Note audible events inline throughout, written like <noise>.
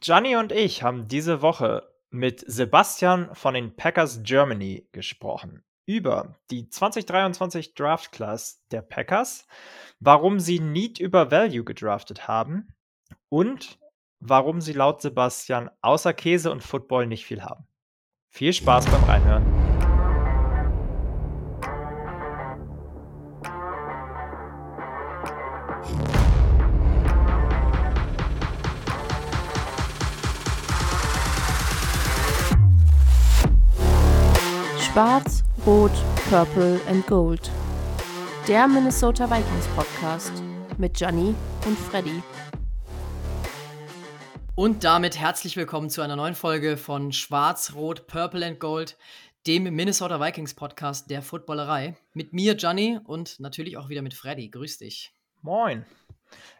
Gianni und ich haben diese Woche mit Sebastian von den Packers Germany gesprochen über die 2023 Draft Class der Packers, warum sie Need über Value gedraftet haben und warum sie laut Sebastian außer Käse und Football nicht viel haben. Viel Spaß beim Reinhören. Schwarz, Rot, Purple and Gold. Der Minnesota Vikings Podcast mit Gianni und Freddy. Und damit herzlich willkommen zu einer neuen Folge von Schwarz, Rot, Purple and Gold, dem Minnesota Vikings Podcast der Footballerei. Mit mir, Gianni, und natürlich auch wieder mit Freddy. Grüß dich. Moin.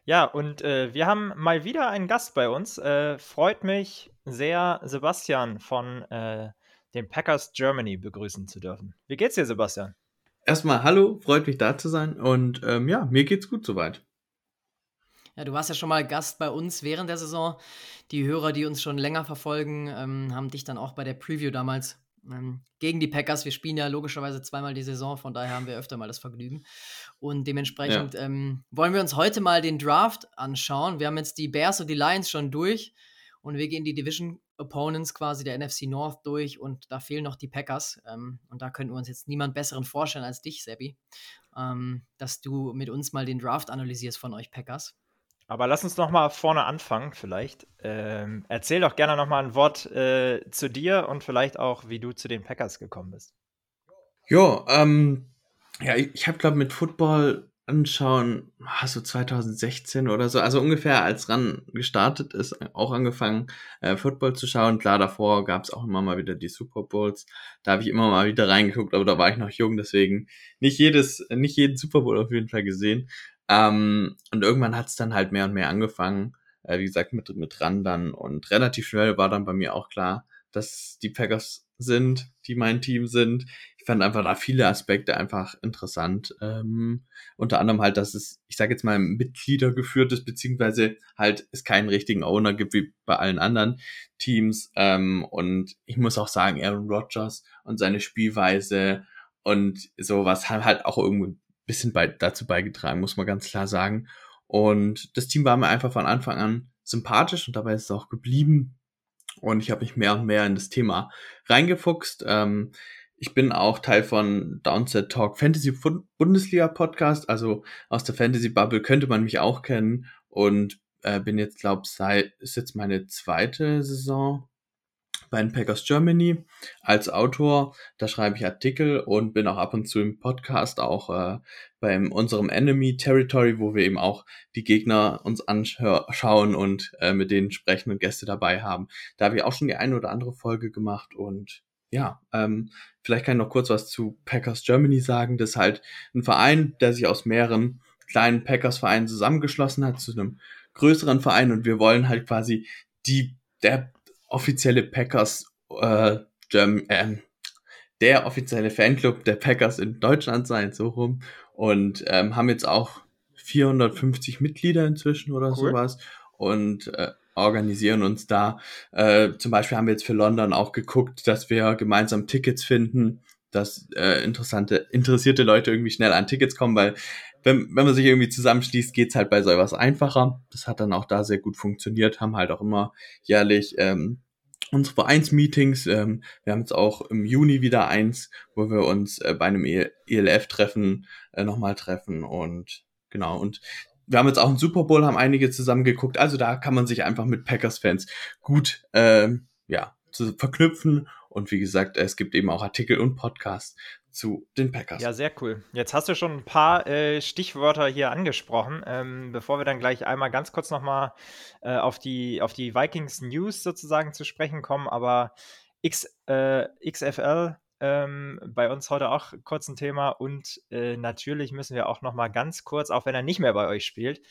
Ja, und äh, wir haben mal wieder einen Gast bei uns. Äh, freut mich sehr, Sebastian von äh, den Packers Germany begrüßen zu dürfen. Wie geht's dir, Sebastian? Erstmal hallo, freut mich da zu sein und ähm, ja, mir geht's gut soweit. Ja, du warst ja schon mal Gast bei uns während der Saison. Die Hörer, die uns schon länger verfolgen, ähm, haben dich dann auch bei der Preview damals ähm, gegen die Packers. Wir spielen ja logischerweise zweimal die Saison, von daher haben wir öfter mal das Vergnügen. Und dementsprechend ja. ähm, wollen wir uns heute mal den Draft anschauen. Wir haben jetzt die Bears und die Lions schon durch und wir gehen die Division Opponents quasi der NFC North durch und da fehlen noch die Packers. Ähm, und da könnten wir uns jetzt niemand besseren vorstellen als dich, Sebi, ähm, dass du mit uns mal den Draft analysierst von euch Packers. Aber lass uns noch mal vorne anfangen, vielleicht. Ähm, erzähl doch gerne noch mal ein Wort äh, zu dir und vielleicht auch, wie du zu den Packers gekommen bist. Jo, ähm, ja, ich, ich habe glaube mit Football anschauen, ah, so 2016 oder so, also ungefähr als RAN gestartet ist, auch angefangen, äh, Football zu schauen. Klar, davor gab es auch immer mal wieder die Super Bowls. Da habe ich immer mal wieder reingeguckt, aber da war ich noch jung, deswegen nicht jedes, nicht jeden Super Bowl auf jeden Fall gesehen. Ähm, und irgendwann hat es dann halt mehr und mehr angefangen, äh, wie gesagt, mit, mit RAN dann. Und relativ schnell war dann bei mir auch klar, dass die Packers sind, die mein Team sind fand einfach da viele Aspekte einfach interessant. Ähm, unter anderem halt, dass es, ich sage jetzt mal, Mitglieder geführt ist, beziehungsweise halt es keinen richtigen Owner gibt wie bei allen anderen Teams. Ähm, und ich muss auch sagen, Aaron Rodgers und seine Spielweise und sowas haben halt auch irgendwo ein bisschen bei, dazu beigetragen, muss man ganz klar sagen. Und das Team war mir einfach von Anfang an sympathisch und dabei ist es auch geblieben. Und ich habe mich mehr und mehr in das Thema reingefuchst. Ähm, ich bin auch Teil von Downset Talk Fantasy Bundesliga Podcast, also aus der Fantasy Bubble könnte man mich auch kennen und äh, bin jetzt, glaube seit ist jetzt meine zweite Saison bei den Packers Germany als Autor. Da schreibe ich Artikel und bin auch ab und zu im Podcast, auch äh, beim unserem Enemy Territory, wo wir eben auch die Gegner uns anschauen und äh, mit denen sprechen und Gäste dabei haben. Da habe ich auch schon die eine oder andere Folge gemacht und ja, ähm, vielleicht kann ich noch kurz was zu Packers Germany sagen. Das ist halt ein Verein, der sich aus mehreren kleinen Packers-Vereinen zusammengeschlossen hat zu einem größeren Verein und wir wollen halt quasi die, der offizielle Packers, äh, Germ äh, der offizielle Fanclub der Packers in Deutschland sein, so rum. Und ähm, haben jetzt auch 450 Mitglieder inzwischen oder cool. sowas. Und äh, organisieren uns da. Äh, zum Beispiel haben wir jetzt für London auch geguckt, dass wir gemeinsam Tickets finden, dass äh, interessante, interessierte Leute irgendwie schnell an Tickets kommen, weil wenn, wenn man sich irgendwie zusammenschließt, geht's halt bei so etwas einfacher. Das hat dann auch da sehr gut funktioniert, haben halt auch immer jährlich ähm, unsere Vereinsmeetings. Ähm, wir haben jetzt auch im Juni wieder eins, wo wir uns äh, bei einem ELF-Treffen e äh, nochmal treffen und genau. Und wir haben jetzt auch einen Super Bowl, haben einige zusammen geguckt. Also da kann man sich einfach mit Packers-Fans gut ähm, ja, zu verknüpfen. Und wie gesagt, es gibt eben auch Artikel und Podcasts zu den Packers. Ja, sehr cool. Jetzt hast du schon ein paar äh, Stichwörter hier angesprochen. Ähm, bevor wir dann gleich einmal ganz kurz nochmal äh, auf, die, auf die Vikings News sozusagen zu sprechen kommen, aber X, äh, XFL ähm, bei uns heute auch kurz ein Thema und äh, natürlich müssen wir auch noch mal ganz kurz, auch wenn er nicht mehr bei euch spielt,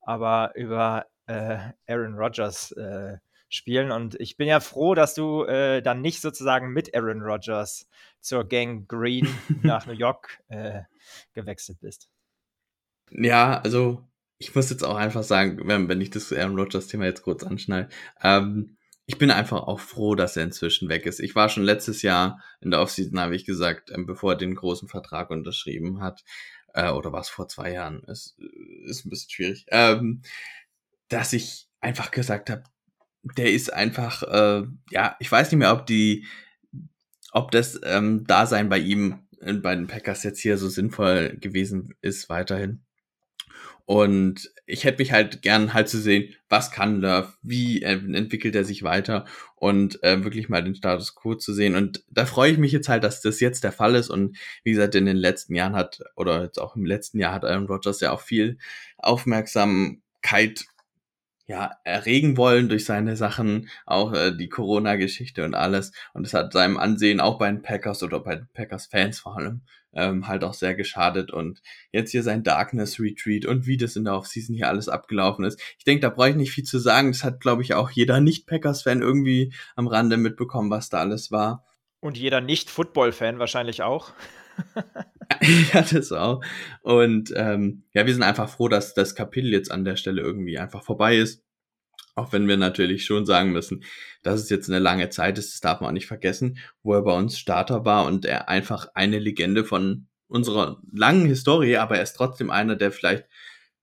aber über äh, Aaron Rodgers äh, spielen und ich bin ja froh, dass du äh, dann nicht sozusagen mit Aaron Rodgers zur Gang Green <laughs> nach New York äh, gewechselt bist. Ja, also ich muss jetzt auch einfach sagen, wenn, wenn ich das Aaron Rodgers-Thema jetzt kurz anschneide, ähm, ich bin einfach auch froh, dass er inzwischen weg ist. Ich war schon letztes Jahr in der Offseason, habe ich gesagt, ähm, bevor er den großen Vertrag unterschrieben hat, äh, oder war es vor zwei Jahren, ist, ist ein bisschen schwierig, ähm, dass ich einfach gesagt habe, der ist einfach, äh, ja, ich weiß nicht mehr, ob die, ob das ähm, Dasein bei ihm äh, bei den Packers jetzt hier so sinnvoll gewesen ist weiterhin. Und ich hätte mich halt gern halt zu sehen, was kann Love, wie entwickelt er sich weiter und äh, wirklich mal den Status quo zu sehen. Und da freue ich mich jetzt halt, dass das jetzt der Fall ist. Und wie gesagt, in den letzten Jahren hat, oder jetzt auch im letzten Jahr hat Aaron Rodgers ja auch viel Aufmerksamkeit ja, erregen wollen durch seine Sachen, auch äh, die Corona-Geschichte und alles. Und es hat seinem Ansehen auch bei den Packers oder bei den Packers-Fans vor allem ähm, halt auch sehr geschadet. Und jetzt hier sein Darkness-Retreat und wie das in der Offseason hier alles abgelaufen ist. Ich denke, da brauche ich nicht viel zu sagen. Das hat, glaube ich, auch jeder Nicht-Packers-Fan irgendwie am Rande mitbekommen, was da alles war. Und jeder Nicht-Football-Fan wahrscheinlich auch. <laughs> <laughs> ja, das auch. Und ähm, ja, wir sind einfach froh, dass das Kapitel jetzt an der Stelle irgendwie einfach vorbei ist. Auch wenn wir natürlich schon sagen müssen, dass es jetzt eine lange Zeit ist, das darf man auch nicht vergessen, wo er bei uns Starter war und er einfach eine Legende von unserer langen Historie, aber er ist trotzdem einer der vielleicht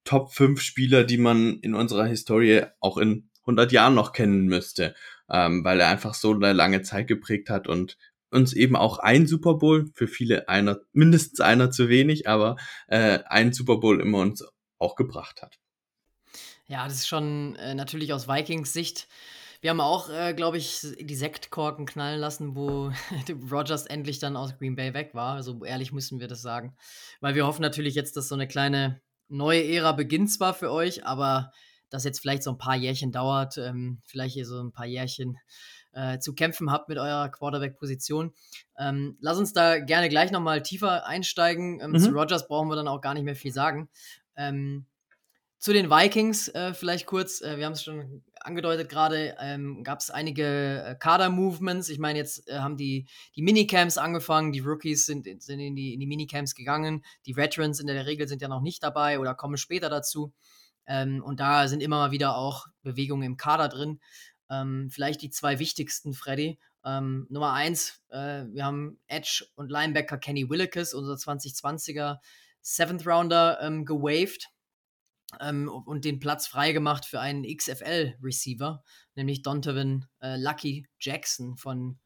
Top 5 Spieler, die man in unserer Historie auch in 100 Jahren noch kennen müsste, ähm, weil er einfach so eine lange Zeit geprägt hat und uns eben auch ein Super Bowl, für viele einer, mindestens einer zu wenig, aber äh, ein Super Bowl immer uns auch gebracht hat. Ja, das ist schon äh, natürlich aus Vikings Sicht. Wir haben auch, äh, glaube ich, die Sektkorken knallen lassen, wo <laughs> Rogers endlich dann aus Green Bay weg war. So ehrlich müssen wir das sagen. Weil wir hoffen natürlich jetzt, dass so eine kleine neue Ära beginnt zwar für euch, aber das jetzt vielleicht so ein paar Jährchen dauert, ähm, vielleicht hier so ein paar Jährchen äh, zu kämpfen habt mit eurer Quarterback-Position. Ähm, lass uns da gerne gleich nochmal tiefer einsteigen. Ähm, mhm. Zu Rogers brauchen wir dann auch gar nicht mehr viel sagen. Ähm, zu den Vikings äh, vielleicht kurz, äh, wir haben es schon angedeutet gerade, ähm, gab es einige äh, Kader-Movements. Ich meine, jetzt äh, haben die, die Minicamps angefangen, die Rookies sind, sind in, die, in die Minicamps gegangen, die Veterans in der Regel sind ja noch nicht dabei oder kommen später dazu. Ähm, und da sind immer mal wieder auch Bewegungen im Kader drin. Ähm, vielleicht die zwei wichtigsten, Freddy. Ähm, Nummer eins, äh, wir haben Edge und Linebacker Kenny Willekes, unser 2020er Seventh Rounder, ähm, gewaved ähm, und den Platz freigemacht für einen XFL-Receiver, nämlich Donovan äh, Lucky Jackson von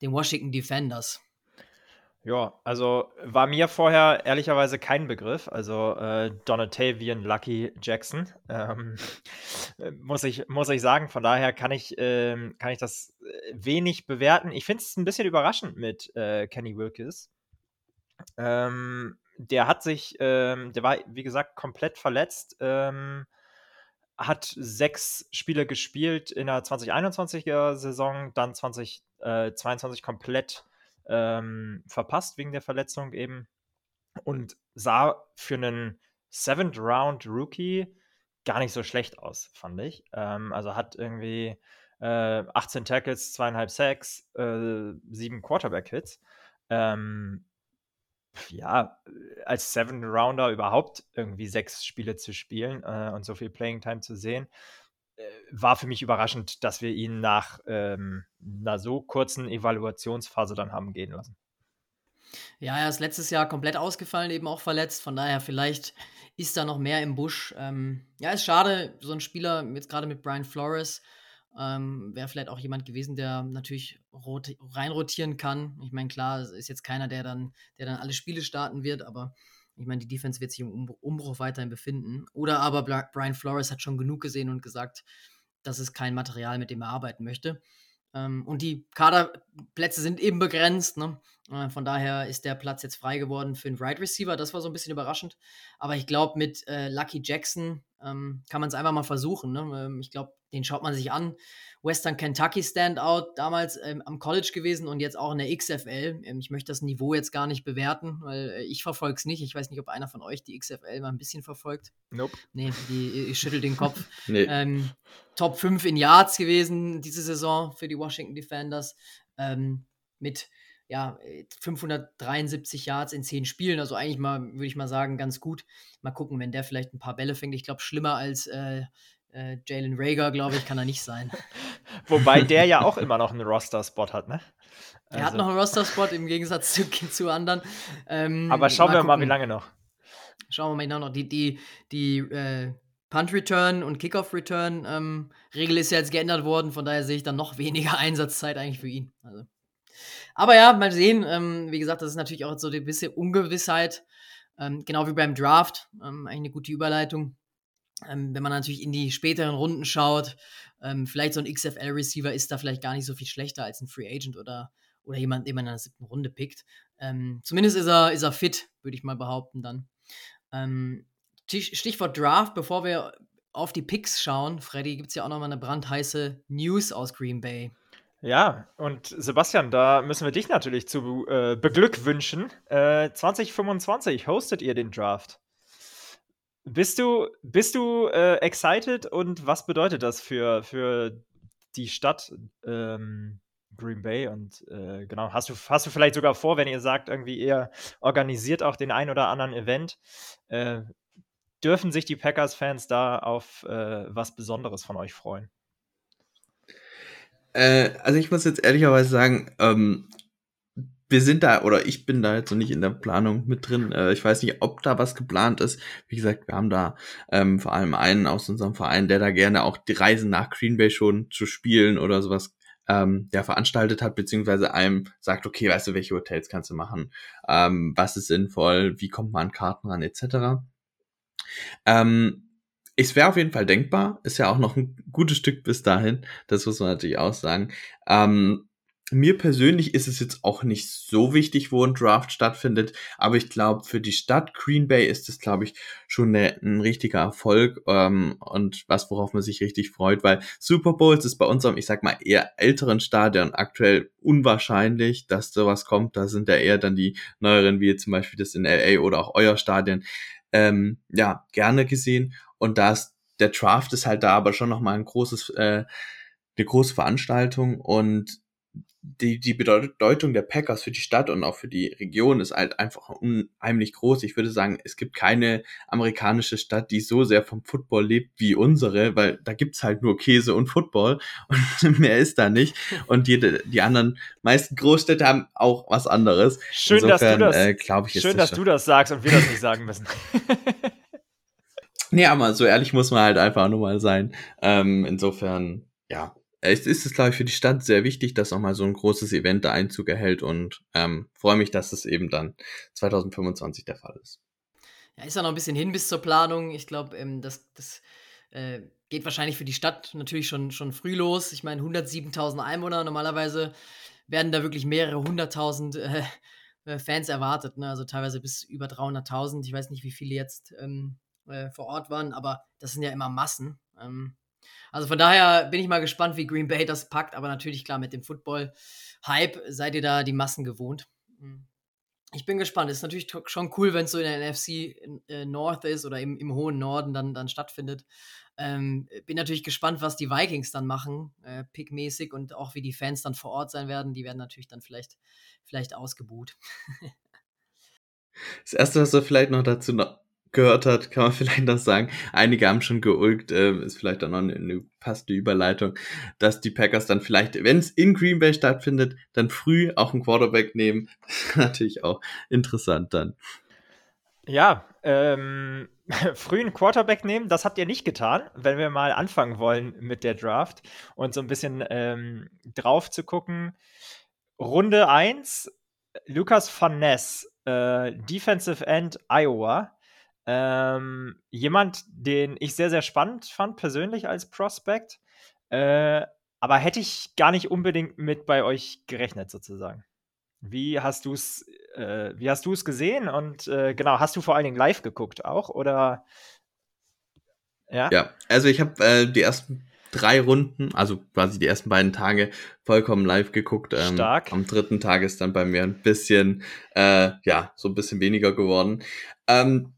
den Washington Defenders. Ja, also war mir vorher ehrlicherweise kein Begriff. Also äh, Donatavian Lucky Jackson, ähm, <laughs> muss, ich, muss ich sagen. Von daher kann ich, ähm, kann ich das äh, wenig bewerten. Ich finde es ein bisschen überraschend mit äh, Kenny Wilkes. Ähm, der hat sich, ähm, der war, wie gesagt, komplett verletzt. Ähm, hat sechs Spiele gespielt in der 2021er Saison, dann 2022 komplett ähm, verpasst wegen der Verletzung eben und sah für einen Seventh Round Rookie gar nicht so schlecht aus, fand ich. Ähm, also hat irgendwie äh, 18 Tackles, zweieinhalb Sacks, äh, sieben Quarterback-Hits. Ähm, ja, als Seven Rounder überhaupt irgendwie sechs Spiele zu spielen äh, und so viel Playing Time zu sehen, war für mich überraschend, dass wir ihn nach ähm, einer so kurzen Evaluationsphase dann haben gehen lassen. Ja, er ist letztes Jahr komplett ausgefallen, eben auch verletzt. Von daher, vielleicht ist da noch mehr im Busch. Ähm, ja, ist schade, so ein Spieler, jetzt gerade mit Brian Flores, ähm, wäre vielleicht auch jemand gewesen, der natürlich reinrotieren kann. Ich meine, klar, ist jetzt keiner, der dann, der dann alle Spiele starten wird, aber ich meine, die Defense wird sich im Umbruch weiterhin befinden. Oder aber Brian Flores hat schon genug gesehen und gesagt, das ist kein Material, mit dem er arbeiten möchte. Ähm, und die Kaderplätze sind eben begrenzt. Ne? Äh, von daher ist der Platz jetzt frei geworden für einen Right Receiver. Das war so ein bisschen überraschend. Aber ich glaube, mit äh, Lucky Jackson ähm, kann man es einfach mal versuchen. Ne? Ähm, ich glaube, den schaut man sich an. Western Kentucky Standout, damals ähm, am College gewesen und jetzt auch in der XFL. Ähm, ich möchte das Niveau jetzt gar nicht bewerten, weil äh, ich verfolge es nicht. Ich weiß nicht, ob einer von euch die XFL mal ein bisschen verfolgt. Nope. Nee, die, ich schüttel den Kopf. <laughs> nee. ähm, Top 5 in Yards gewesen diese Saison für die Washington Defenders. Ähm, mit ja, 573 Yards in 10 Spielen. Also eigentlich mal, würde ich mal sagen, ganz gut. Mal gucken, wenn der vielleicht ein paar Bälle fängt. Ich glaube, schlimmer als äh, äh, Jalen Rager, glaube ich, kann er nicht sein. <laughs> Wobei der ja auch immer noch einen Roster-Spot hat, ne? Also. Er hat noch einen Roster-Spot im Gegensatz zu, <laughs> zu anderen. Ähm, Aber schauen mal wir gucken. mal, wie lange noch. Schauen wir mal noch. Die, die, die äh, Punt-Return und Kickoff-Return ähm, ist ja jetzt geändert worden, von daher sehe ich dann noch weniger <laughs> Einsatzzeit eigentlich für ihn. Also. Aber ja, mal sehen. Ähm, wie gesagt, das ist natürlich auch so eine gewisse Ungewissheit. Ähm, genau wie beim Draft. Ähm, eigentlich eine gute Überleitung. Ähm, wenn man natürlich in die späteren Runden schaut, ähm, vielleicht so ein XFL-Receiver ist da vielleicht gar nicht so viel schlechter als ein Free Agent oder, oder jemand, den man in der siebten Runde pickt. Ähm, zumindest ist er, ist er fit, würde ich mal behaupten dann. Stichwort Draft, bevor wir auf die Picks schauen, Freddy, gibt es ja auch nochmal eine brandheiße News aus Green Bay. Ja, und Sebastian, da müssen wir dich natürlich zu äh, beglückwünschen. Äh, 2025 hostet ihr den Draft. Bist du, bist du äh, excited und was bedeutet das für, für die Stadt ähm, Green Bay? Und äh, genau, hast du, hast du vielleicht sogar vor, wenn ihr sagt, irgendwie ihr organisiert auch den ein oder anderen Event, äh, dürfen sich die Packers-Fans da auf äh, was Besonderes von euch freuen? Äh, also ich muss jetzt ehrlicherweise sagen, ähm, wir sind da, oder ich bin da jetzt noch nicht in der Planung mit drin. Äh, ich weiß nicht, ob da was geplant ist. Wie gesagt, wir haben da ähm, vor allem einen aus unserem Verein, der da gerne auch die Reisen nach Green Bay schon zu spielen oder sowas ähm, der veranstaltet hat, beziehungsweise einem sagt, okay, weißt du, welche Hotels kannst du machen, ähm, was ist sinnvoll, wie kommt man an Karten ran, etc. Ähm, es wäre auf jeden Fall denkbar, ist ja auch noch ein gutes Stück bis dahin, das muss man natürlich auch sagen. Ähm, mir persönlich ist es jetzt auch nicht so wichtig, wo ein Draft stattfindet, aber ich glaube, für die Stadt Green Bay ist es, glaube ich, schon eine, ein richtiger Erfolg ähm, und was, worauf man sich richtig freut, weil Super Bowls ist bei unserem, ich sag mal, eher älteren Stadion aktuell unwahrscheinlich, dass sowas kommt. Da sind ja eher dann die neueren, wie zum Beispiel das in LA oder auch euer Stadion, ähm, ja, gerne gesehen. Und da ist der Draft ist halt da aber schon nochmal ein großes, äh, eine große Veranstaltung und die, die Bedeutung der Packers für die Stadt und auch für die Region ist halt einfach unheimlich groß. Ich würde sagen, es gibt keine amerikanische Stadt, die so sehr vom Football lebt wie unsere, weil da gibt's halt nur Käse und Football <laughs> und mehr ist da nicht. Und jede, die anderen meisten Großstädte haben auch was anderes. Schön, Insofern, dass du das, äh, ich, schön, das dass du das sagst und wir das nicht sagen müssen. <laughs> nee, aber so ehrlich muss man halt einfach nur mal sein. Ähm, insofern, ja, es ist es, glaube ich, für die Stadt sehr wichtig, dass auch mal so ein großes Event da Einzug erhält und ähm, freue mich, dass es eben dann 2025 der Fall ist. Ja, ist ja noch ein bisschen hin bis zur Planung. Ich glaube, ähm, das, das äh, geht wahrscheinlich für die Stadt natürlich schon, schon früh los. Ich meine, 107.000 Einwohner, normalerweise werden da wirklich mehrere hunderttausend äh, äh, Fans erwartet, ne? also teilweise bis über 300.000. Ich weiß nicht, wie viele jetzt ähm, äh, vor Ort waren, aber das sind ja immer Massen. Ähm, also von daher bin ich mal gespannt, wie Green Bay das packt, aber natürlich klar mit dem Football-Hype seid ihr da die Massen gewohnt. Hm. Ich bin gespannt. Ist natürlich schon cool, wenn es so in der NFC äh, North ist oder im, im hohen Norden dann, dann stattfindet. Ähm, bin natürlich gespannt, was die Vikings dann machen, äh, pickmäßig und auch wie die Fans dann vor Ort sein werden. Die werden natürlich dann vielleicht, vielleicht ausgebuht. <laughs> das erste, was wir vielleicht noch dazu noch gehört hat, kann man <laughs> vielleicht noch sagen. Einige haben schon geulgt, äh, ist vielleicht auch noch eine, eine passende Überleitung, dass die Packers dann vielleicht, wenn es in Green Bay stattfindet, dann früh auch einen Quarterback nehmen. <laughs> Natürlich auch interessant dann. Ja, ähm, <laughs> früh einen Quarterback nehmen, das habt ihr nicht getan, wenn wir mal anfangen wollen mit der Draft und so ein bisschen ähm, drauf zu gucken. Runde 1, Lukas Van Ness, äh, Defensive End Iowa. Ähm, jemand, den ich sehr, sehr spannend fand, persönlich als Prospect. Äh, aber hätte ich gar nicht unbedingt mit bei euch gerechnet, sozusagen. Wie hast du es, äh, wie hast du es gesehen? Und äh, genau, hast du vor allen Dingen live geguckt auch? Oder ja? Ja, also ich habe äh, die ersten drei Runden, also quasi die ersten beiden Tage vollkommen live geguckt. Ähm, Stark. Am dritten Tag ist dann bei mir ein bisschen, äh, ja, so ein bisschen weniger geworden. Ähm,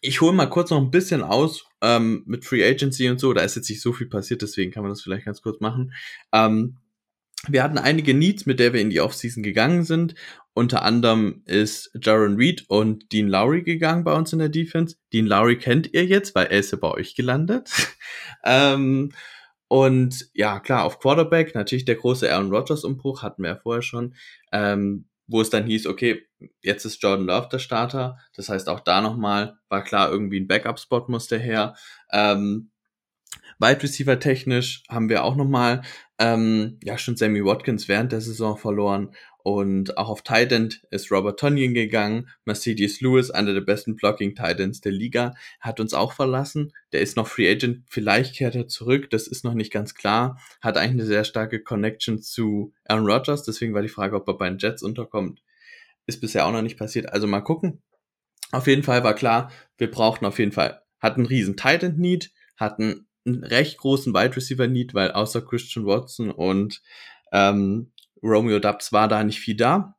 ich hole mal kurz noch ein bisschen aus ähm, mit Free Agency und so. Da ist jetzt nicht so viel passiert, deswegen kann man das vielleicht ganz kurz machen. Ähm, wir hatten einige Needs, mit der wir in die Offseason gegangen sind. Unter anderem ist Jaron Reed und Dean Lowry gegangen bei uns in der Defense. Dean Lowry kennt ihr jetzt, weil er ist ja bei euch gelandet. <laughs> ähm, und ja, klar, auf Quarterback natürlich der große Aaron Rodgers Umbruch hatten wir ja vorher schon, ähm, wo es dann hieß, okay, jetzt ist Jordan Love der Starter. Das heißt, auch da nochmal war klar, irgendwie ein Backup-Spot musste her. Ähm, Wide Receiver technisch haben wir auch nochmal ähm, ja schon Sammy Watkins während der Saison verloren und auch auf Tight End ist Robert Tonyan gegangen. Mercedes Lewis, einer der besten Blocking Tight Ends der Liga, hat uns auch verlassen. Der ist noch Free Agent, vielleicht kehrt er zurück, das ist noch nicht ganz klar. Hat eigentlich eine sehr starke Connection zu Aaron Rodgers, deswegen war die Frage, ob er bei den Jets unterkommt. Ist bisher auch noch nicht passiert, also mal gucken. Auf jeden Fall war klar, wir brauchten auf jeden Fall, hatten einen riesen Tight End Need, hatten einen recht großen Wide Receiver Need, weil außer Christian Watson und ähm, Romeo Dubs war da nicht viel da.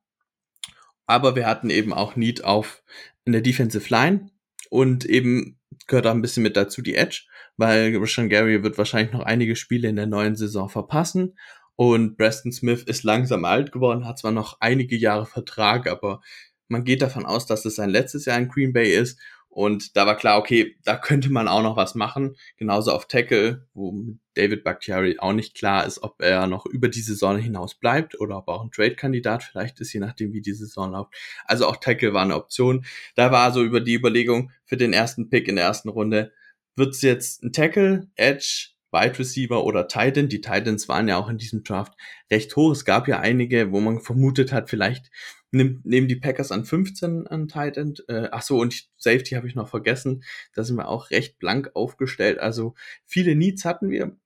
Aber wir hatten eben auch Need auf in der Defensive Line und eben gehört auch ein bisschen mit dazu die Edge, weil Rashawn Gary wird wahrscheinlich noch einige Spiele in der neuen Saison verpassen und Preston Smith ist langsam alt geworden, hat zwar noch einige Jahre Vertrag, aber man geht davon aus, dass es sein letztes Jahr in Green Bay ist und da war klar, okay, da könnte man auch noch was machen. Genauso auf Tackle, wo David Bakhtiari auch nicht klar ist, ob er noch über die Saison hinaus bleibt oder ob er auch ein Trade-Kandidat vielleicht ist, je nachdem, wie die Saison läuft. Also auch Tackle war eine Option. Da war so über die Überlegung für den ersten Pick in der ersten Runde, wird es jetzt ein Tackle, Edge, Wide Receiver oder Titan. Die Titans waren ja auch in diesem Draft recht hoch. Es gab ja einige, wo man vermutet hat, vielleicht nimmt, nehmen die Packers an 15 an Titan. Äh, ach so, und Safety habe ich noch vergessen. Da sind wir auch recht blank aufgestellt. Also viele Needs hatten wir.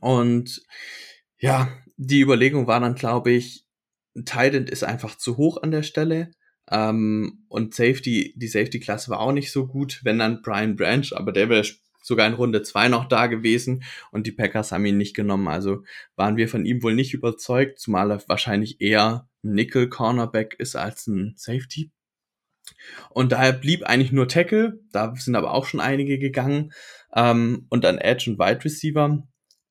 Und ja, die Überlegung war dann, glaube ich, Titan ist einfach zu hoch an der Stelle. Ähm, und Safety, die Safety-Klasse war auch nicht so gut, wenn dann Brian Branch, aber der wäre sogar in Runde zwei noch da gewesen und die Packers haben ihn nicht genommen. Also waren wir von ihm wohl nicht überzeugt, zumal er wahrscheinlich eher ein Nickel Cornerback ist als ein Safety. Und daher blieb eigentlich nur Tackle, da sind aber auch schon einige gegangen ähm, und dann Edge und Wide Receiver.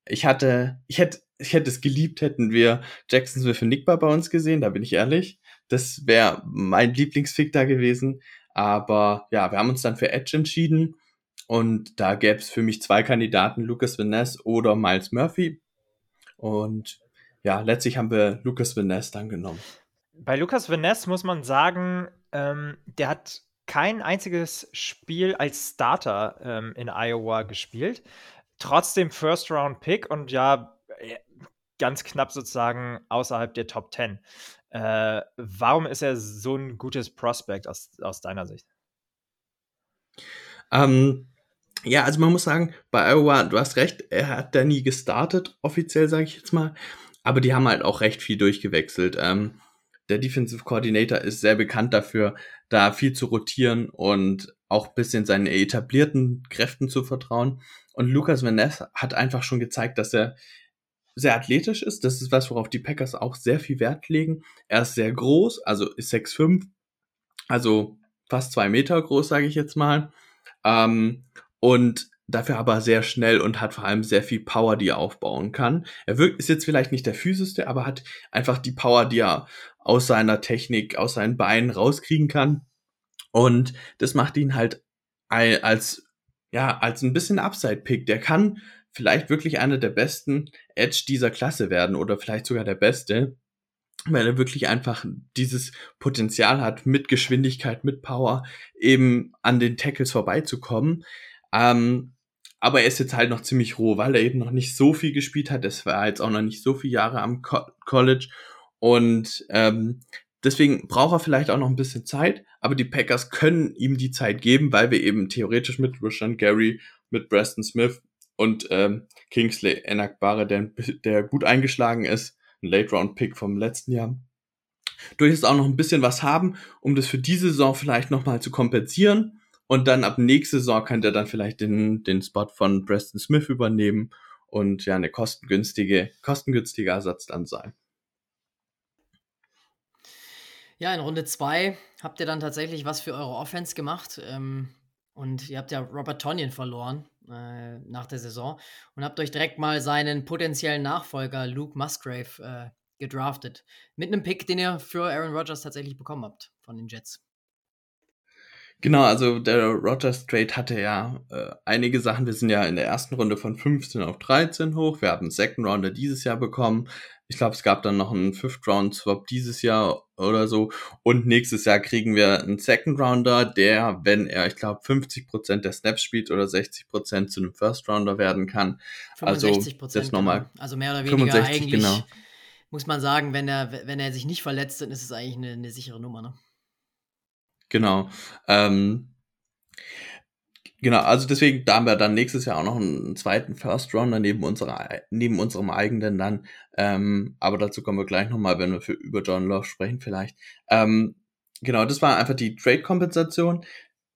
Ich hatte, ich hätte, ich hätte es geliebt, hätten wir Jackson Smith und Nickbar bei uns gesehen, da bin ich ehrlich. Das wäre mein Lieblingsfick da gewesen. Aber ja, wir haben uns dann für Edge entschieden und da gäbe es für mich zwei Kandidaten, Lucas Vaness oder Miles Murphy. Und ja, letztlich haben wir Lucas Vaness dann genommen. Bei Lucas Vaness muss man sagen, ähm, der hat kein einziges Spiel als Starter ähm, in Iowa gespielt. Trotzdem First-Round-Pick und ja, äh, ganz knapp sozusagen außerhalb der Top 10. Äh, warum ist er so ein gutes Prospect aus, aus deiner Sicht? Ähm, ja, also man muss sagen, bei Iowa, du hast recht, er hat da nie gestartet, offiziell sage ich jetzt mal, aber die haben halt auch recht viel durchgewechselt. Ähm, der Defensive Coordinator ist sehr bekannt dafür, da viel zu rotieren und auch bisschen seinen etablierten Kräften zu vertrauen. Und Lucas Van hat einfach schon gezeigt, dass er sehr athletisch ist. Das ist was, worauf die Packers auch sehr viel Wert legen. Er ist sehr groß, also ist 6'5, also fast zwei Meter groß, sage ich jetzt mal. Ähm, und dafür aber sehr schnell und hat vor allem sehr viel Power, die er aufbauen kann. Er wirkt, ist jetzt vielleicht nicht der physischste, aber hat einfach die Power, die er aus seiner Technik, aus seinen Beinen rauskriegen kann. Und das macht ihn halt als, ja, als ein bisschen Upside-Pick. Der kann vielleicht wirklich einer der besten Edge dieser Klasse werden oder vielleicht sogar der beste, weil er wirklich einfach dieses Potenzial hat, mit Geschwindigkeit, mit Power eben an den Tackles vorbeizukommen. Ähm, aber er ist jetzt halt noch ziemlich roh, weil er eben noch nicht so viel gespielt hat. Es war jetzt auch noch nicht so viele Jahre am Co College. Und ähm, deswegen braucht er vielleicht auch noch ein bisschen Zeit. Aber die Packers können ihm die Zeit geben, weil wir eben theoretisch mit Rashan Gary, mit Preston Smith und ähm, Kingsley Enakbare, der, der gut eingeschlagen ist, ein Late-Round-Pick vom letzten Jahr, durchaus auch noch ein bisschen was haben, um das für diese Saison vielleicht nochmal zu kompensieren und dann ab nächste Saison kann der dann vielleicht den, den Spot von Preston Smith übernehmen und ja, eine kostengünstige, kostengünstige Ersatz dann sein. Ja, in Runde 2 habt ihr dann tatsächlich was für eure Offense gemacht. Ähm, und ihr habt ja Robert Tonyan verloren. äh, nach der Saison und habt euch direkt mal seinen potenziellen Nachfolger Luke Musgrave äh, gedraftet. Mit einem Pick, den ihr für Aaron Rodgers tatsächlich bekommen habt von den Jets. Genau, also der Rogers Trade hatte ja äh, einige Sachen. Wir sind ja in der ersten Runde von 15 auf 13 hoch. Wir haben einen Second Rounder dieses Jahr bekommen. Ich glaube, es gab dann noch einen Fifth Round Swap dieses Jahr oder so. Und nächstes Jahr kriegen wir einen Second Rounder, der, wenn er, ich glaube, 50% der Snaps spielt oder 60% zu einem First Rounder werden kann. 65 also das nochmal. Genau. Also mehr oder weniger 65, eigentlich. Genau. Muss man sagen, wenn er, wenn er sich nicht verletzt, dann ist es eigentlich eine, eine sichere Nummer, ne? Genau. Ähm, genau, also deswegen, da haben wir dann nächstes Jahr auch noch einen zweiten First Rounder neben, unserer, neben unserem eigenen dann. Ähm, aber dazu kommen wir gleich nochmal, wenn wir für, über John Love sprechen vielleicht. Ähm, genau, das war einfach die Trade-Kompensation.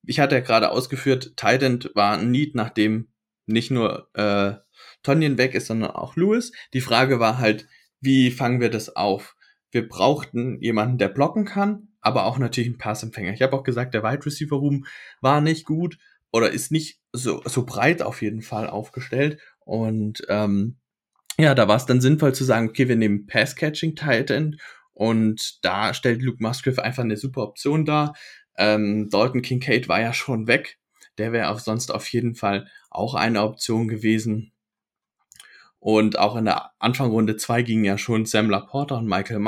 Ich hatte ja gerade ausgeführt, Titan war ein Need, nachdem nicht nur äh, Tonyan weg ist, sondern auch Lewis. Die Frage war halt, wie fangen wir das auf? Wir brauchten jemanden, der blocken kann, aber auch natürlich ein Passempfänger. Ich habe auch gesagt, der Wide Receiver Room war nicht gut oder ist nicht so, so breit auf jeden Fall aufgestellt. Und ähm, ja, da war es dann sinnvoll zu sagen, okay, wir nehmen Pass-Catching Titan und da stellt Luke Musgrave einfach eine super Option dar. Ähm, Dalton Kincaid war ja schon weg. Der wäre sonst auf jeden Fall auch eine Option gewesen. Und auch in der Anfangrunde 2 gingen ja schon Sam Laporta und Michael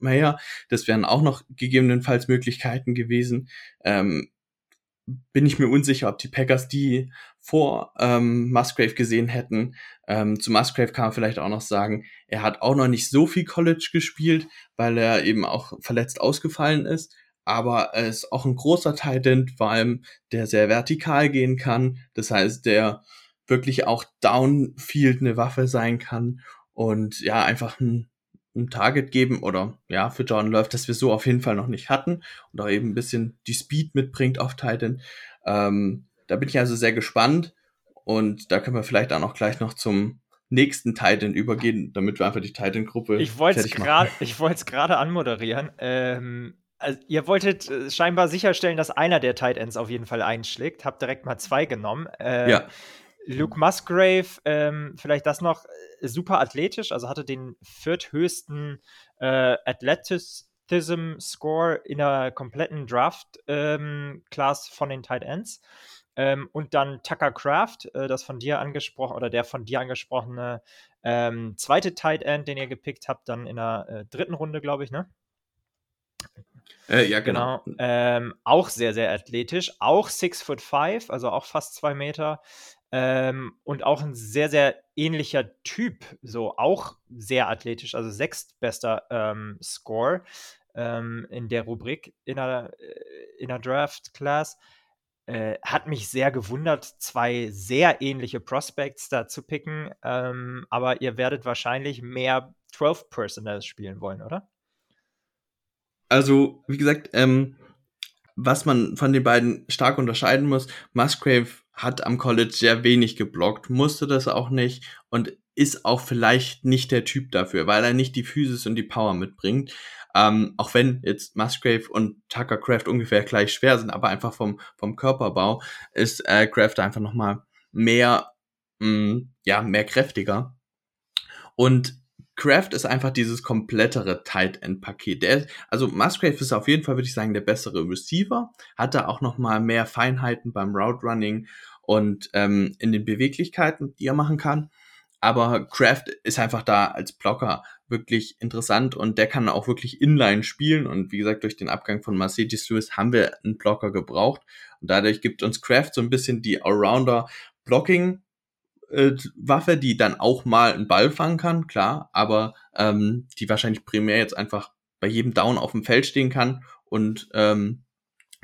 Meyer. Das wären auch noch gegebenenfalls Möglichkeiten gewesen. Ähm, bin ich mir unsicher, ob die Packers die vor ähm, Musgrave gesehen hätten. Ähm, zu Musgrave kann man vielleicht auch noch sagen, er hat auch noch nicht so viel College gespielt, weil er eben auch verletzt ausgefallen ist. Aber er ist auch ein großer Titan, vor allem der sehr vertikal gehen kann. Das heißt, der wirklich auch downfield eine Waffe sein kann und ja, einfach ein ein Target geben oder ja, für Jordan Love, das wir so auf jeden Fall noch nicht hatten und auch eben ein bisschen die Speed mitbringt auf Titan. Ähm, da bin ich also sehr gespannt und da können wir vielleicht auch noch gleich noch zum nächsten Titan übergehen, damit wir einfach die Titan-Gruppe. Ich wollte es gerade, ich wollte es gerade anmoderieren. Ähm, also ihr wolltet äh, scheinbar sicherstellen, dass einer der Titans auf jeden Fall einschlägt. Habt direkt mal zwei genommen. Äh, ja. Luke Musgrave, ähm, vielleicht das noch, äh, super athletisch, also hatte den vierthöchsten äh, Athleticism Score in der kompletten Draft ähm, Class von den Tight Ends. Ähm, und dann Tucker Craft, äh, das von dir angesprochen oder der von dir angesprochene ähm, zweite Tight End, den ihr gepickt habt, dann in der äh, dritten Runde, glaube ich, ne? Äh, ja, genau. genau. Ähm, auch sehr, sehr athletisch. Auch 6 foot 5, also auch fast zwei Meter. Ähm, und auch ein sehr, sehr ähnlicher Typ, so auch sehr athletisch, also sechstbester ähm, Score ähm, in der Rubrik in der, äh, in der Draft Class. Äh, hat mich sehr gewundert, zwei sehr ähnliche Prospects da zu picken, ähm, aber ihr werdet wahrscheinlich mehr 12 Personals spielen wollen, oder? Also, wie gesagt, ähm, was man von den beiden stark unterscheiden muss, Musgrave hat am College sehr wenig geblockt, musste das auch nicht und ist auch vielleicht nicht der Typ dafür, weil er nicht die Physis und die Power mitbringt. Ähm, auch wenn jetzt Musgrave und Tucker Craft ungefähr gleich schwer sind, aber einfach vom, vom Körperbau ist äh, Craft einfach nochmal mehr, mh, mm, ja, mehr kräftiger. Und Craft ist einfach dieses komplettere Tight End Paket. Der, also Musgrave ist auf jeden Fall, würde ich sagen, der bessere Receiver. Hat da auch noch mal mehr Feinheiten beim Route Running und ähm, in den Beweglichkeiten, die er machen kann. Aber Craft ist einfach da als Blocker wirklich interessant und der kann auch wirklich Inline spielen. Und wie gesagt, durch den Abgang von Mercedes Lewis haben wir einen Blocker gebraucht. Und dadurch gibt uns Craft so ein bisschen die Allrounder Blocking äh, Waffe, die dann auch mal einen Ball fangen kann, klar, aber ähm, die wahrscheinlich primär jetzt einfach bei jedem Down auf dem Feld stehen kann und ähm,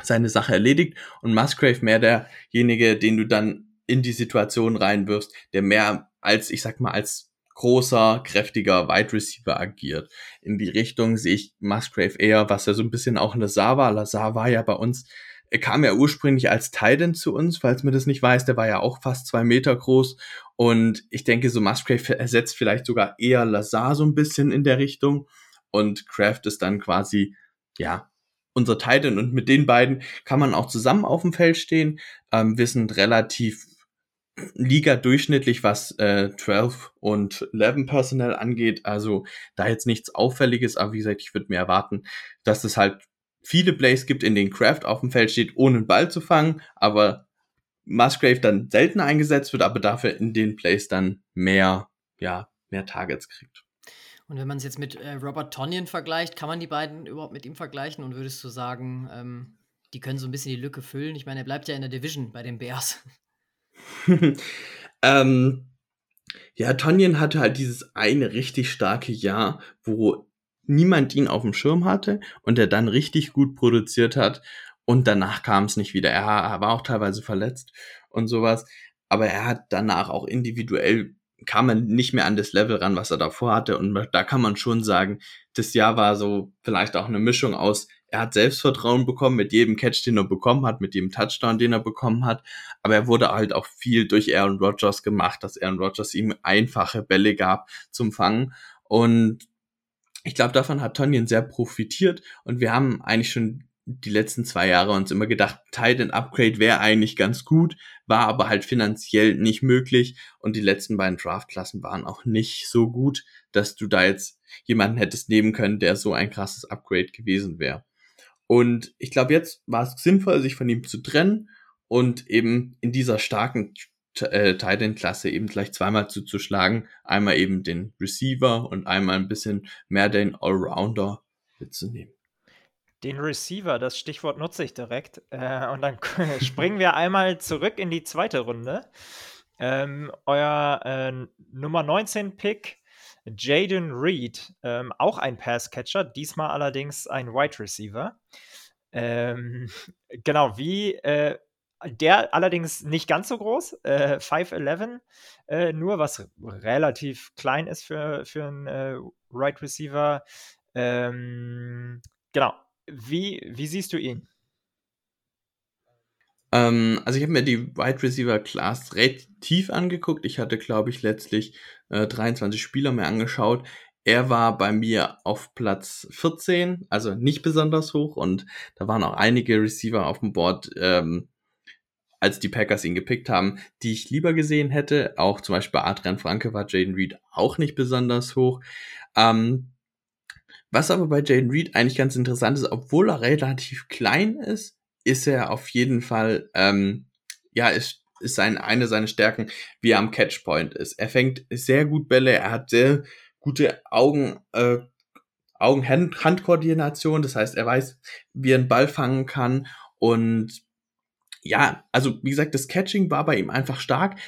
seine Sache erledigt. Und Musgrave mehr derjenige, den du dann in die Situation reinwirfst, der mehr als, ich sag mal, als großer, kräftiger Wide Receiver agiert. In die Richtung sehe ich Musgrave eher, was ja so ein bisschen auch Lazar war. Lazar war ja bei uns er kam ja ursprünglich als Titan zu uns, falls man das nicht weiß, der war ja auch fast zwei Meter groß. Und ich denke, so Musgrave ersetzt vielleicht sogar eher Lazar so ein bisschen in der Richtung. Und Kraft ist dann quasi, ja, unser Titan. Und mit den beiden kann man auch zusammen auf dem Feld stehen. Ähm, wir sind relativ Liga durchschnittlich, was äh, 12 und 11 Personnel angeht. Also da jetzt nichts Auffälliges, aber wie gesagt, ich würde mir erwarten, dass es halt viele Plays gibt, in denen Kraft auf dem Feld steht, ohne einen Ball zu fangen, aber Musgrave dann selten eingesetzt wird, aber dafür in den Plays dann mehr, ja, mehr Targets kriegt. Und wenn man es jetzt mit äh, Robert Tonyan vergleicht, kann man die beiden überhaupt mit ihm vergleichen? Und würdest du sagen, ähm, die können so ein bisschen die Lücke füllen? Ich meine, er bleibt ja in der Division bei den Bears. <laughs> ähm, ja, Tonyan hatte halt dieses eine richtig starke Jahr, wo niemand ihn auf dem Schirm hatte und er dann richtig gut produziert hat und danach kam es nicht wieder. Er, er war auch teilweise verletzt und sowas, aber er hat danach auch individuell kam man nicht mehr an das Level ran, was er davor hatte. Und da kann man schon sagen, das Jahr war so vielleicht auch eine Mischung aus, er hat Selbstvertrauen bekommen mit jedem Catch, den er bekommen hat, mit jedem Touchdown, den er bekommen hat. Aber er wurde halt auch viel durch Aaron Rodgers gemacht, dass Aaron Rodgers ihm einfache Bälle gab zum Fangen. Und ich glaube, davon hat Tonyan sehr profitiert. Und wir haben eigentlich schon die letzten zwei Jahre uns immer gedacht, Titan Upgrade wäre eigentlich ganz gut, war aber halt finanziell nicht möglich und die letzten beiden Draftklassen waren auch nicht so gut, dass du da jetzt jemanden hättest nehmen können, der so ein krasses Upgrade gewesen wäre. Und ich glaube, jetzt war es sinnvoll, sich von ihm zu trennen und eben in dieser starken äh, Titan-Klasse eben gleich zweimal zuzuschlagen. Einmal eben den Receiver und einmal ein bisschen mehr den Allrounder mitzunehmen. Den Receiver, das Stichwort nutze ich direkt. Äh, und dann <laughs> springen wir einmal zurück in die zweite Runde. Ähm, euer äh, Nummer 19 Pick, Jaden Reed, ähm, auch ein Passcatcher, diesmal allerdings ein Wide Receiver. Ähm, genau, wie äh, der allerdings nicht ganz so groß, äh, 5'11 äh, nur, was relativ klein ist für, für einen äh, Right Receiver. Ähm, genau, wie, wie siehst du ihn? Ähm, also ich habe mir die Wide Receiver Class relativ angeguckt. Ich hatte, glaube ich, letztlich äh, 23 Spieler mehr angeschaut. Er war bei mir auf Platz 14, also nicht besonders hoch und da waren auch einige Receiver auf dem Board, ähm, als die Packers ihn gepickt haben, die ich lieber gesehen hätte. Auch zum Beispiel bei Adrian Franke war Jaden Reed auch nicht besonders hoch. Ähm, was aber bei Jaden Reed eigentlich ganz interessant ist, obwohl er relativ klein ist, ist er auf jeden Fall, ähm, ja, ist, ist sein, eine seiner Stärken, wie er am Catchpoint ist. Er fängt sehr gut Bälle, er hat sehr gute Augen, äh, Augen-Hand-Koordination, das heißt, er weiß, wie er einen Ball fangen kann und ja, also wie gesagt, das Catching war bei ihm einfach stark.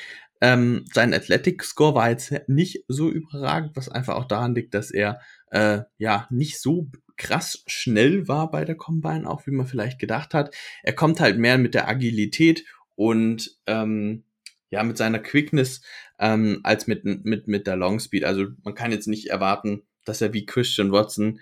Ähm, sein Athletic Score war jetzt nicht so überragend, was einfach auch daran liegt, dass er äh, ja nicht so krass schnell war bei der Combine, auch wie man vielleicht gedacht hat. Er kommt halt mehr mit der Agilität und ähm, ja mit seiner Quickness ähm, als mit mit mit der Long Speed. Also man kann jetzt nicht erwarten, dass er wie Christian Watson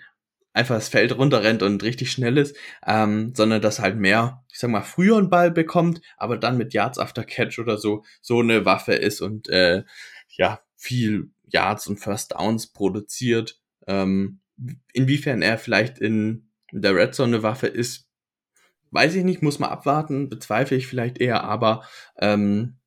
einfach das Feld runterrennt und richtig schnell ist, ähm, sondern dass halt mehr, ich sag mal, früher einen Ball bekommt, aber dann mit Yards after Catch oder so so eine Waffe ist und äh, ja viel Yards und First Downs produziert ähm, inwiefern er vielleicht in der Red Zone eine Waffe ist, weiß ich nicht, muss man abwarten, bezweifle ich vielleicht eher, aber ähm,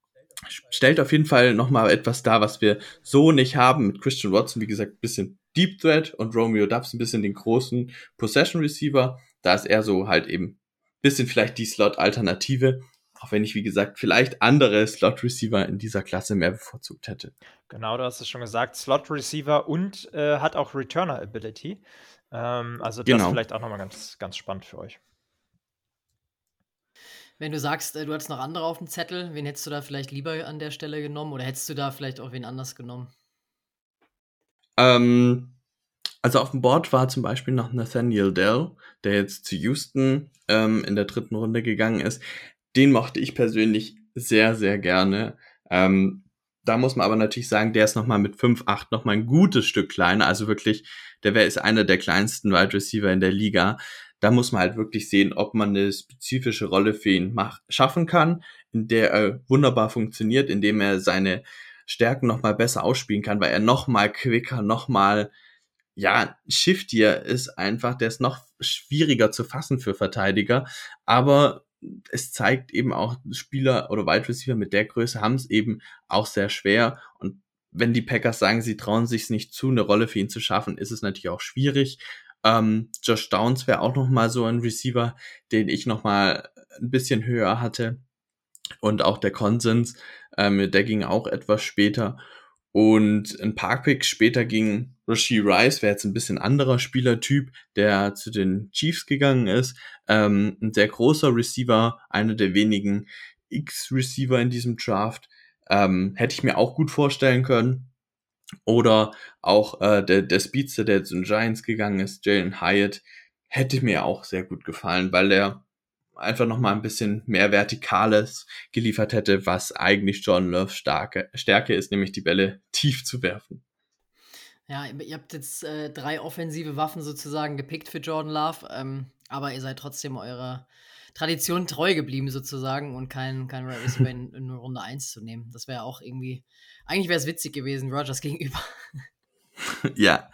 stellt auf jeden Fall nochmal etwas dar, was wir so nicht haben. Mit Christian Watson, wie gesagt, bisschen Deep Threat und Romeo Dubs ein bisschen den großen Possession Receiver. Da ist er so halt eben bisschen vielleicht die Slot-Alternative. Auch wenn ich, wie gesagt, vielleicht andere Slot-Receiver in dieser Klasse mehr bevorzugt hätte. Genau, du hast es schon gesagt, Slot-Receiver und äh, hat auch Returner-Ability. Ähm, also das genau. ist vielleicht auch nochmal ganz, ganz spannend für euch. Wenn du sagst, äh, du hattest noch andere auf dem Zettel, wen hättest du da vielleicht lieber an der Stelle genommen oder hättest du da vielleicht auch wen anders genommen? Ähm, also auf dem Board war zum Beispiel noch Nathaniel Dell, der jetzt zu Houston ähm, in der dritten Runde gegangen ist den mochte ich persönlich sehr, sehr gerne. Ähm, da muss man aber natürlich sagen, der ist nochmal mit 5,8 nochmal ein gutes Stück kleiner. Also wirklich, der wäre ist einer der kleinsten Wide Receiver in der Liga. Da muss man halt wirklich sehen, ob man eine spezifische Rolle für ihn mach, schaffen kann, in der er wunderbar funktioniert, indem er seine Stärken nochmal besser ausspielen kann, weil er nochmal quicker, nochmal, ja, shiftier ist einfach. Der ist noch schwieriger zu fassen für Verteidiger. Aber es zeigt eben auch, Spieler oder Wide Receiver mit der Größe haben es eben auch sehr schwer. Und wenn die Packers sagen, sie trauen sich nicht zu, eine Rolle für ihn zu schaffen, ist es natürlich auch schwierig. Ähm, Josh Downs wäre auch noch mal so ein Receiver, den ich noch mal ein bisschen höher hatte. Und auch der Konsens, ähm, der ging auch etwas später. Und ein Parkpick später ging Rasheed Rice, wäre jetzt ein bisschen anderer Spielertyp, der zu den Chiefs gegangen ist. Ähm, ein sehr großer Receiver, einer der wenigen X-Receiver in diesem Draft. Ähm, hätte ich mir auch gut vorstellen können. Oder auch äh, der, der Speedster, der zu den Giants gegangen ist, Jalen Hyatt, hätte mir auch sehr gut gefallen, weil er einfach noch mal ein bisschen mehr Vertikales geliefert hätte, was eigentlich John Loves Stärke, Stärke ist, nämlich die Bälle tief zu werfen. Ja, ihr habt jetzt äh, drei offensive Waffen sozusagen gepickt für Jordan Love, ähm, aber ihr seid trotzdem eurer Tradition treu geblieben sozusagen und kein, kein Receiver <laughs> in, in Runde 1 zu nehmen. Das wäre auch irgendwie, eigentlich wäre es witzig gewesen, Rogers <laughs> gegenüber. <laughs> ja,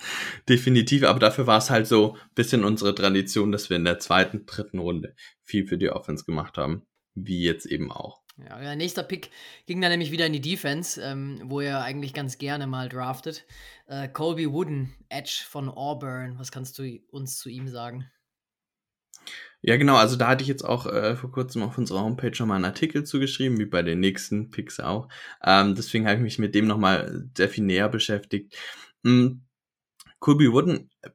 definitiv. Aber dafür war es halt so ein bisschen unsere Tradition, dass wir in der zweiten, dritten Runde viel für die Offense gemacht haben. Wie jetzt eben auch. Ja, der nächste Pick ging dann nämlich wieder in die Defense, ähm, wo er eigentlich ganz gerne mal draftet. Äh, Colby Wooden, Edge von Auburn. Was kannst du uns zu ihm sagen? Ja, genau. Also da hatte ich jetzt auch äh, vor kurzem auf unserer Homepage schon mal einen Artikel zugeschrieben, wie bei den nächsten Picks auch. Ähm, deswegen habe ich mich mit dem nochmal sehr viel näher beschäftigt. Mhm. Colby Wooden äh,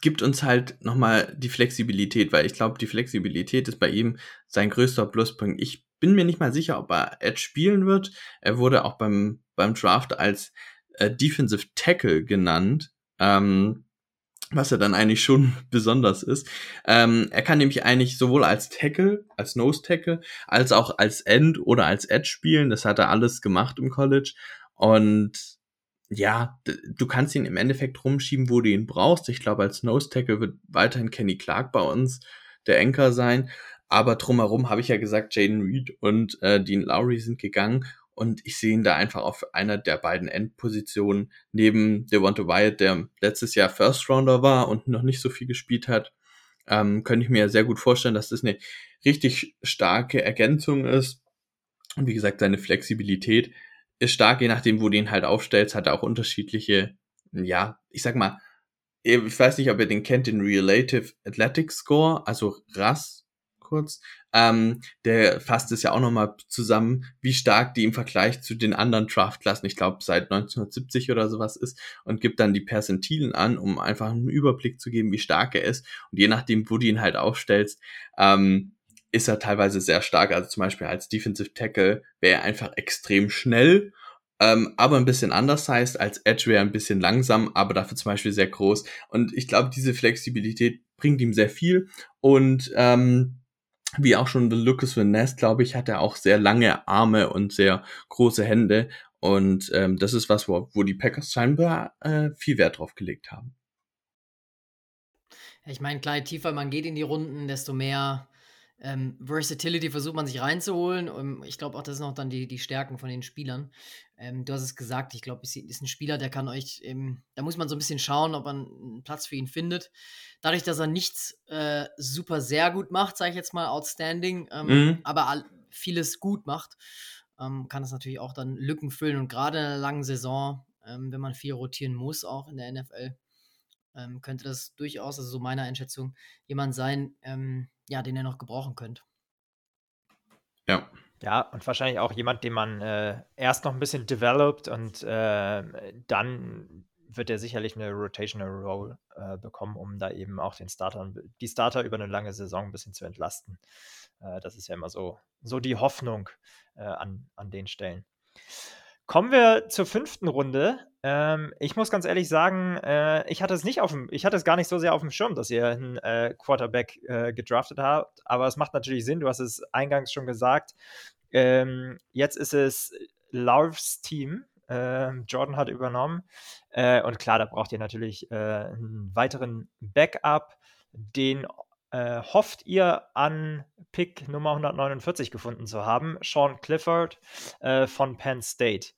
gibt uns halt nochmal die Flexibilität, weil ich glaube, die Flexibilität ist bei ihm sein größter Pluspunkt. Ich bin mir nicht mal sicher, ob er Edge spielen wird. Er wurde auch beim, beim Draft als äh, Defensive Tackle genannt. Ähm, was ja dann eigentlich schon <laughs> besonders ist. Ähm, er kann nämlich eigentlich sowohl als Tackle, als Nose Tackle, als auch als End oder als Edge spielen. Das hat er alles gemacht im College. Und ja, du kannst ihn im Endeffekt rumschieben, wo du ihn brauchst. Ich glaube, als Nose Tackle wird weiterhin Kenny Clark bei uns der Anchor sein. Aber drumherum habe ich ja gesagt, Jaden Reed und äh, Dean Lowry sind gegangen. Und ich sehe ihn da einfach auf einer der beiden Endpositionen neben Devonta Wyatt, der letztes Jahr First Rounder war und noch nicht so viel gespielt hat. Ähm, könnte ich mir sehr gut vorstellen, dass das eine richtig starke Ergänzung ist. Und wie gesagt, seine Flexibilität ist stark, je nachdem, wo du ihn halt aufstellst, hat er auch unterschiedliche, ja, ich sag mal, ich weiß nicht, ob ihr den kennt, den Relative Athletic Score, also RAS kurz. Ähm, der fasst es ja auch nochmal zusammen, wie stark die im Vergleich zu den anderen Draftklassen, ich glaube seit 1970 oder sowas ist, und gibt dann die Percentilen an, um einfach einen Überblick zu geben, wie stark er ist. Und je nachdem, wo du ihn halt aufstellst, ähm, ist er teilweise sehr stark. Also zum Beispiel als Defensive Tackle wäre er einfach extrem schnell, ähm, aber ein bisschen anders heißt, als Edge wäre ein bisschen langsam, aber dafür zum Beispiel sehr groß. Und ich glaube, diese Flexibilität bringt ihm sehr viel. Und ähm, wie auch schon Lucas Van Ness, glaube ich, hat er auch sehr lange Arme und sehr große Hände. Und ähm, das ist was, wo, wo die Packers scheinbar äh, viel Wert drauf gelegt haben. Ich meine, klar, tiefer man geht in die Runden, desto mehr ähm, Versatility versucht man sich reinzuholen. Und ich glaube auch, das sind auch dann die, die Stärken von den Spielern. Ähm, du hast es gesagt, ich glaube, es ist ein Spieler, der kann euch, ähm, da muss man so ein bisschen schauen, ob man einen Platz für ihn findet. Dadurch, dass er nichts äh, super sehr gut macht, sage ich jetzt mal, outstanding, ähm, mhm. aber all, vieles gut macht, ähm, kann das natürlich auch dann Lücken füllen. Und gerade in einer langen Saison, ähm, wenn man viel rotieren muss, auch in der NFL, ähm, könnte das durchaus, also so meine Einschätzung, jemand sein, ähm, ja, den ihr noch gebrauchen könnt. Ja. Ja, und wahrscheinlich auch jemand, den man äh, erst noch ein bisschen developt und äh, dann wird er sicherlich eine Rotational Role äh, bekommen, um da eben auch den Starter, die Starter über eine lange Saison ein bisschen zu entlasten. Äh, das ist ja immer so, so die Hoffnung äh, an, an den Stellen. Kommen wir zur fünften Runde. Ähm, ich muss ganz ehrlich sagen, äh, ich hatte es nicht auf dem, ich hatte es gar nicht so sehr auf dem Schirm, dass ihr einen äh, Quarterback äh, gedraftet habt, aber es macht natürlich Sinn, du hast es eingangs schon gesagt. Ähm, jetzt ist es Larvs Team. Ähm, Jordan hat übernommen. Äh, und klar, da braucht ihr natürlich äh, einen weiteren Backup, den äh, hofft ihr an Pick Nummer 149 gefunden zu haben? Sean Clifford von Penn State.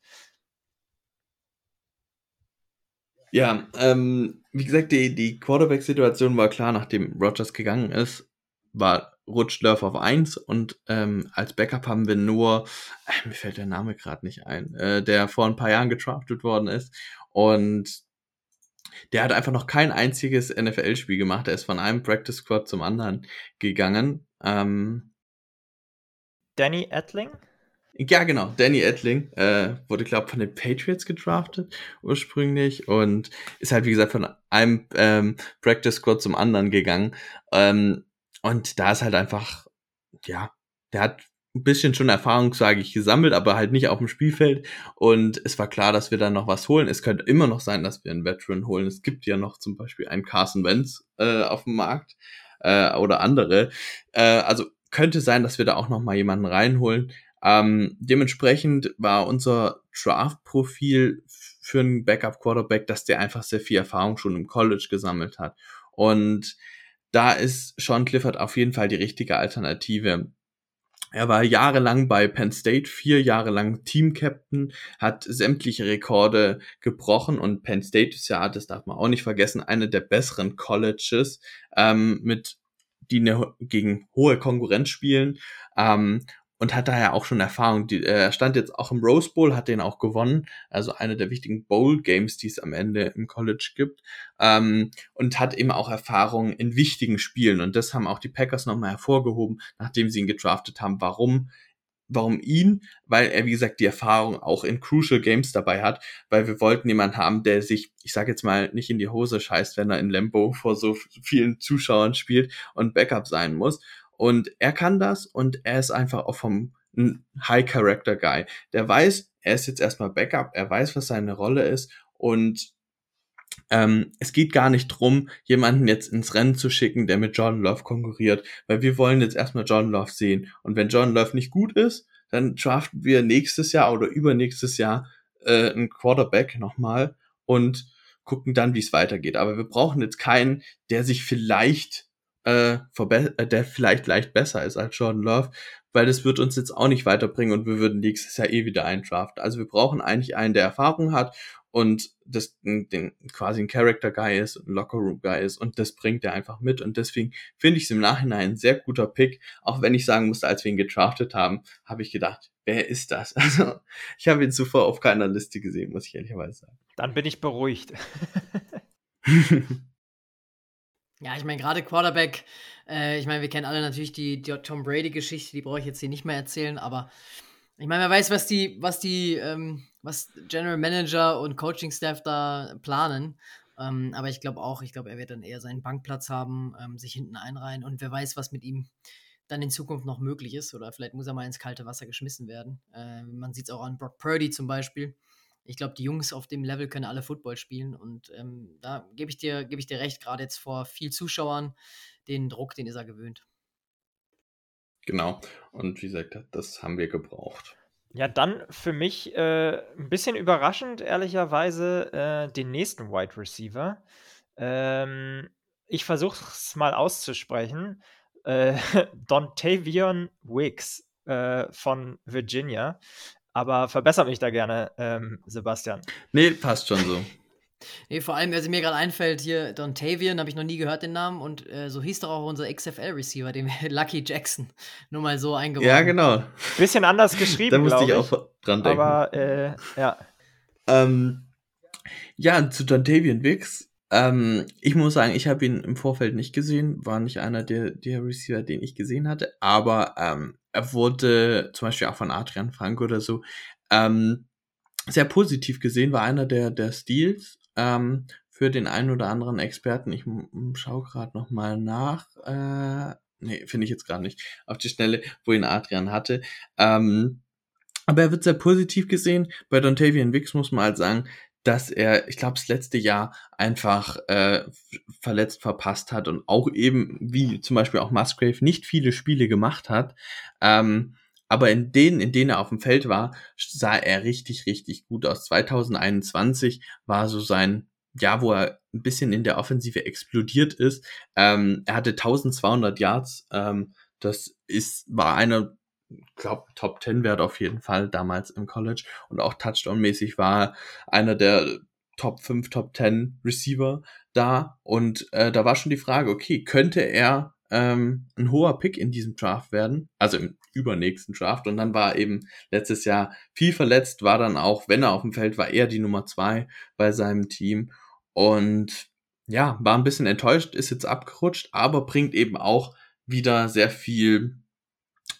Ja, ähm, wie gesagt, die, die Quarterback-Situation war klar, nachdem Rogers gegangen ist, war rutscht Love auf 1 und ähm, als Backup haben wir nur, äh, mir fällt der Name gerade nicht ein, äh, der vor ein paar Jahren getraftet worden ist und der hat einfach noch kein einziges NFL-Spiel gemacht. Er ist von einem Practice Squad zum anderen gegangen. Ähm, Danny Etling? Ja, genau. Danny Etling äh, wurde, glaube ich, von den Patriots gedraftet ursprünglich und ist halt, wie gesagt, von einem ähm, Practice Squad zum anderen gegangen. Ähm, und da ist halt einfach, ja, der hat ein bisschen schon Erfahrung, sage ich, gesammelt, aber halt nicht auf dem Spielfeld. Und es war klar, dass wir dann noch was holen. Es könnte immer noch sein, dass wir einen Veteran holen. Es gibt ja noch zum Beispiel einen Carson Wentz äh, auf dem Markt äh, oder andere. Äh, also könnte sein, dass wir da auch noch mal jemanden reinholen. Ähm, dementsprechend war unser Draft-Profil für einen Backup-Quarterback, dass der einfach sehr viel Erfahrung schon im College gesammelt hat. Und da ist Sean Clifford auf jeden Fall die richtige Alternative. Er war jahrelang bei Penn State, vier Jahre lang Team-Captain, hat sämtliche Rekorde gebrochen und Penn State ist ja, das darf man auch nicht vergessen, eine der besseren Colleges ähm, mit die ne, gegen hohe Konkurrenz spielen. Ähm, und hat daher auch schon Erfahrung. Die, er stand jetzt auch im Rose Bowl, hat den auch gewonnen, also eine der wichtigen Bowl Games, die es am Ende im College gibt, ähm, und hat eben auch Erfahrung in wichtigen Spielen. Und das haben auch die Packers nochmal hervorgehoben, nachdem sie ihn gedraftet haben. Warum? Warum ihn? Weil er, wie gesagt, die Erfahrung auch in Crucial Games dabei hat, weil wir wollten jemanden haben, der sich, ich sage jetzt mal, nicht in die Hose scheißt, wenn er in Lambo vor so vielen Zuschauern spielt und Backup sein muss. Und er kann das und er ist einfach auch vom High Character Guy. Der weiß, er ist jetzt erstmal Backup, er weiß, was seine Rolle ist und ähm, es geht gar nicht drum, jemanden jetzt ins Rennen zu schicken, der mit Jordan Love konkurriert, weil wir wollen jetzt erstmal Jordan Love sehen. Und wenn Jordan Love nicht gut ist, dann draften wir nächstes Jahr oder übernächstes Jahr äh, einen Quarterback nochmal und gucken dann, wie es weitergeht. Aber wir brauchen jetzt keinen, der sich vielleicht äh, äh, der vielleicht leicht besser ist als Jordan Love, weil das wird uns jetzt auch nicht weiterbringen und wir würden nächstes Jahr eh wieder eindraften. Also wir brauchen eigentlich einen, der Erfahrung hat und das den, quasi ein Character Guy ist, ein Locker Room Guy ist und das bringt er einfach mit und deswegen finde ich es im Nachhinein ein sehr guter Pick, auch wenn ich sagen musste, als wir ihn gedraftet haben, habe ich gedacht, wer ist das? <laughs> Also ich habe ihn zuvor auf keiner Liste gesehen, muss ich ehrlicherweise sagen. Dann bin ich beruhigt. <laughs> Ja, ich meine, gerade Quarterback, äh, ich meine, wir kennen alle natürlich die, die Tom Brady-Geschichte, die brauche ich jetzt hier nicht mehr erzählen, aber ich meine, wer weiß, was die, was die, ähm, was General Manager und Coaching-Staff da planen. Ähm, aber ich glaube auch, ich glaube, er wird dann eher seinen Bankplatz haben, ähm, sich hinten einreihen und wer weiß, was mit ihm dann in Zukunft noch möglich ist. Oder vielleicht muss er mal ins kalte Wasser geschmissen werden. Äh, man sieht es auch an Brock Purdy zum Beispiel ich glaube, die Jungs auf dem Level können alle Football spielen und ähm, da gebe ich dir, gebe ich dir recht, gerade jetzt vor viel Zuschauern, den Druck, den ist er gewöhnt. Genau. Und wie gesagt, das haben wir gebraucht. Ja, dann für mich äh, ein bisschen überraschend, ehrlicherweise, äh, den nächsten Wide Receiver. Ähm, ich versuche es mal auszusprechen. Äh, <laughs> Dontavion Wicks äh, von Virginia. Aber verbessere mich da gerne, ähm, Sebastian. Nee, passt schon so. <laughs> Nee, vor allem, was mir gerade einfällt, hier Dontavian, habe ich noch nie gehört den Namen und äh, so hieß doch auch unser XFL-Receiver, dem <laughs> Lucky Jackson. <laughs> Nur mal so eingebaut. Ja, genau. Bisschen anders geschrieben, Da musste ich auch dran denken. Aber, äh, ja. Ähm, ja, zu Dontavian Wicks. Ähm, ich muss sagen, ich habe ihn im Vorfeld nicht gesehen, war nicht einer der, der Receiver, den ich gesehen hatte, aber ähm, er wurde zum Beispiel auch von Adrian Frank oder so ähm, sehr positiv gesehen, war einer der, der Steals ähm, für den einen oder anderen Experten. Ich schaue gerade noch mal nach. Äh, nee, finde ich jetzt gerade nicht auf die Schnelle, wo ihn Adrian hatte. Ähm, aber er wird sehr positiv gesehen. Bei Dontavian Wicks muss man halt sagen, dass er, ich glaube, das letzte Jahr einfach äh, verletzt verpasst hat und auch eben, wie zum Beispiel auch Musgrave, nicht viele Spiele gemacht hat. Ähm, aber in denen, in denen er auf dem Feld war, sah er richtig, richtig gut aus. 2021 war so sein Jahr, wo er ein bisschen in der Offensive explodiert ist. Ähm, er hatte 1200 Yards. Ähm, das ist, war einer glaube, Top 10 Wert auf jeden Fall damals im College und auch Touchdown-mäßig war einer der Top 5, Top 10 Receiver da und äh, da war schon die Frage, okay, könnte er ähm, ein hoher Pick in diesem Draft werden, also im übernächsten Draft. Und dann war eben letztes Jahr viel verletzt, war dann auch, wenn er auf dem Feld war, er die Nummer zwei bei seinem Team. Und ja, war ein bisschen enttäuscht, ist jetzt abgerutscht, aber bringt eben auch wieder sehr viel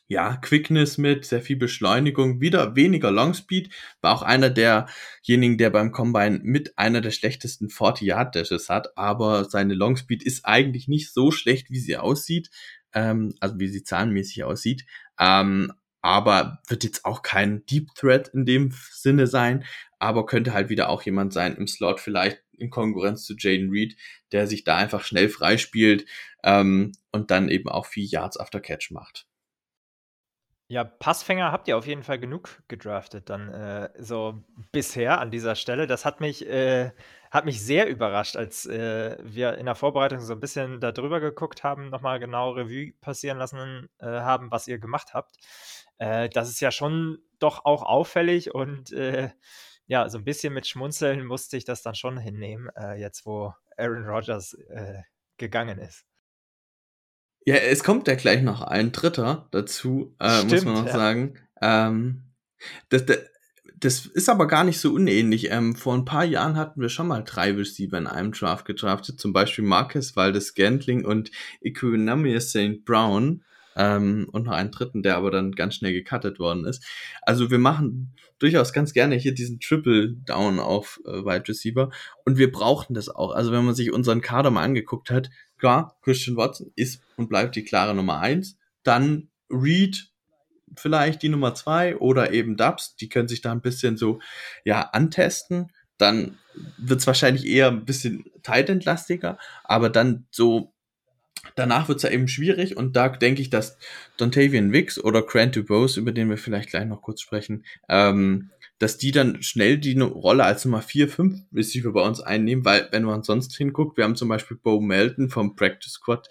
ja, Quickness mit, sehr viel Beschleunigung, wieder weniger Longspeed, war auch einer derjenigen, der beim Combine mit einer der schlechtesten 40-Yard-Dashes hat, aber seine Longspeed ist eigentlich nicht so schlecht, wie sie aussieht, ähm, also wie sie zahlenmäßig aussieht, ähm, aber wird jetzt auch kein Deep Threat in dem Sinne sein, aber könnte halt wieder auch jemand sein im Slot, vielleicht in Konkurrenz zu Jaden Reed, der sich da einfach schnell freispielt ähm, und dann eben auch viel Yards after Catch macht. Ja, Passfänger habt ihr auf jeden Fall genug gedraftet, dann äh, so bisher an dieser Stelle. Das hat mich, äh, hat mich sehr überrascht, als äh, wir in der Vorbereitung so ein bisschen darüber geguckt haben, nochmal genau Revue passieren lassen äh, haben, was ihr gemacht habt. Äh, das ist ja schon doch auch auffällig und äh, ja, so ein bisschen mit Schmunzeln musste ich das dann schon hinnehmen, jetzt wo Aaron Rodgers gegangen ist. Ja, es kommt ja gleich noch ein Dritter dazu, äh, Stimmt, muss man noch ja. sagen. Ähm, das, das, das ist aber gar nicht so unähnlich. Ähm, vor ein paar Jahren hatten wir schon mal drei Receiver in einem Draft gedraftet, zum Beispiel Marcus Valdes Gantling und Equinamia St. Brown. Ähm, und noch einen dritten, der aber dann ganz schnell gecuttet worden ist. Also wir machen durchaus ganz gerne hier diesen Triple Down auf äh, Wide Receiver und wir brauchten das auch. Also wenn man sich unseren Kader mal angeguckt hat, klar, Christian Watson ist und bleibt die klare Nummer eins. Dann Reed vielleicht die Nummer zwei oder eben Dubs, die können sich da ein bisschen so ja antesten. Dann wird es wahrscheinlich eher ein bisschen Titan-lastiger, aber dann so danach wird es ja eben schwierig und da denke ich, dass Dontavian Wicks oder Grant Dubose, über den wir vielleicht gleich noch kurz sprechen, ähm, dass die dann schnell die Rolle als Nummer 4, 5 Receiver bei uns einnehmen, weil wenn man sonst hinguckt, wir haben zum Beispiel Bo Melton vom Practice Squad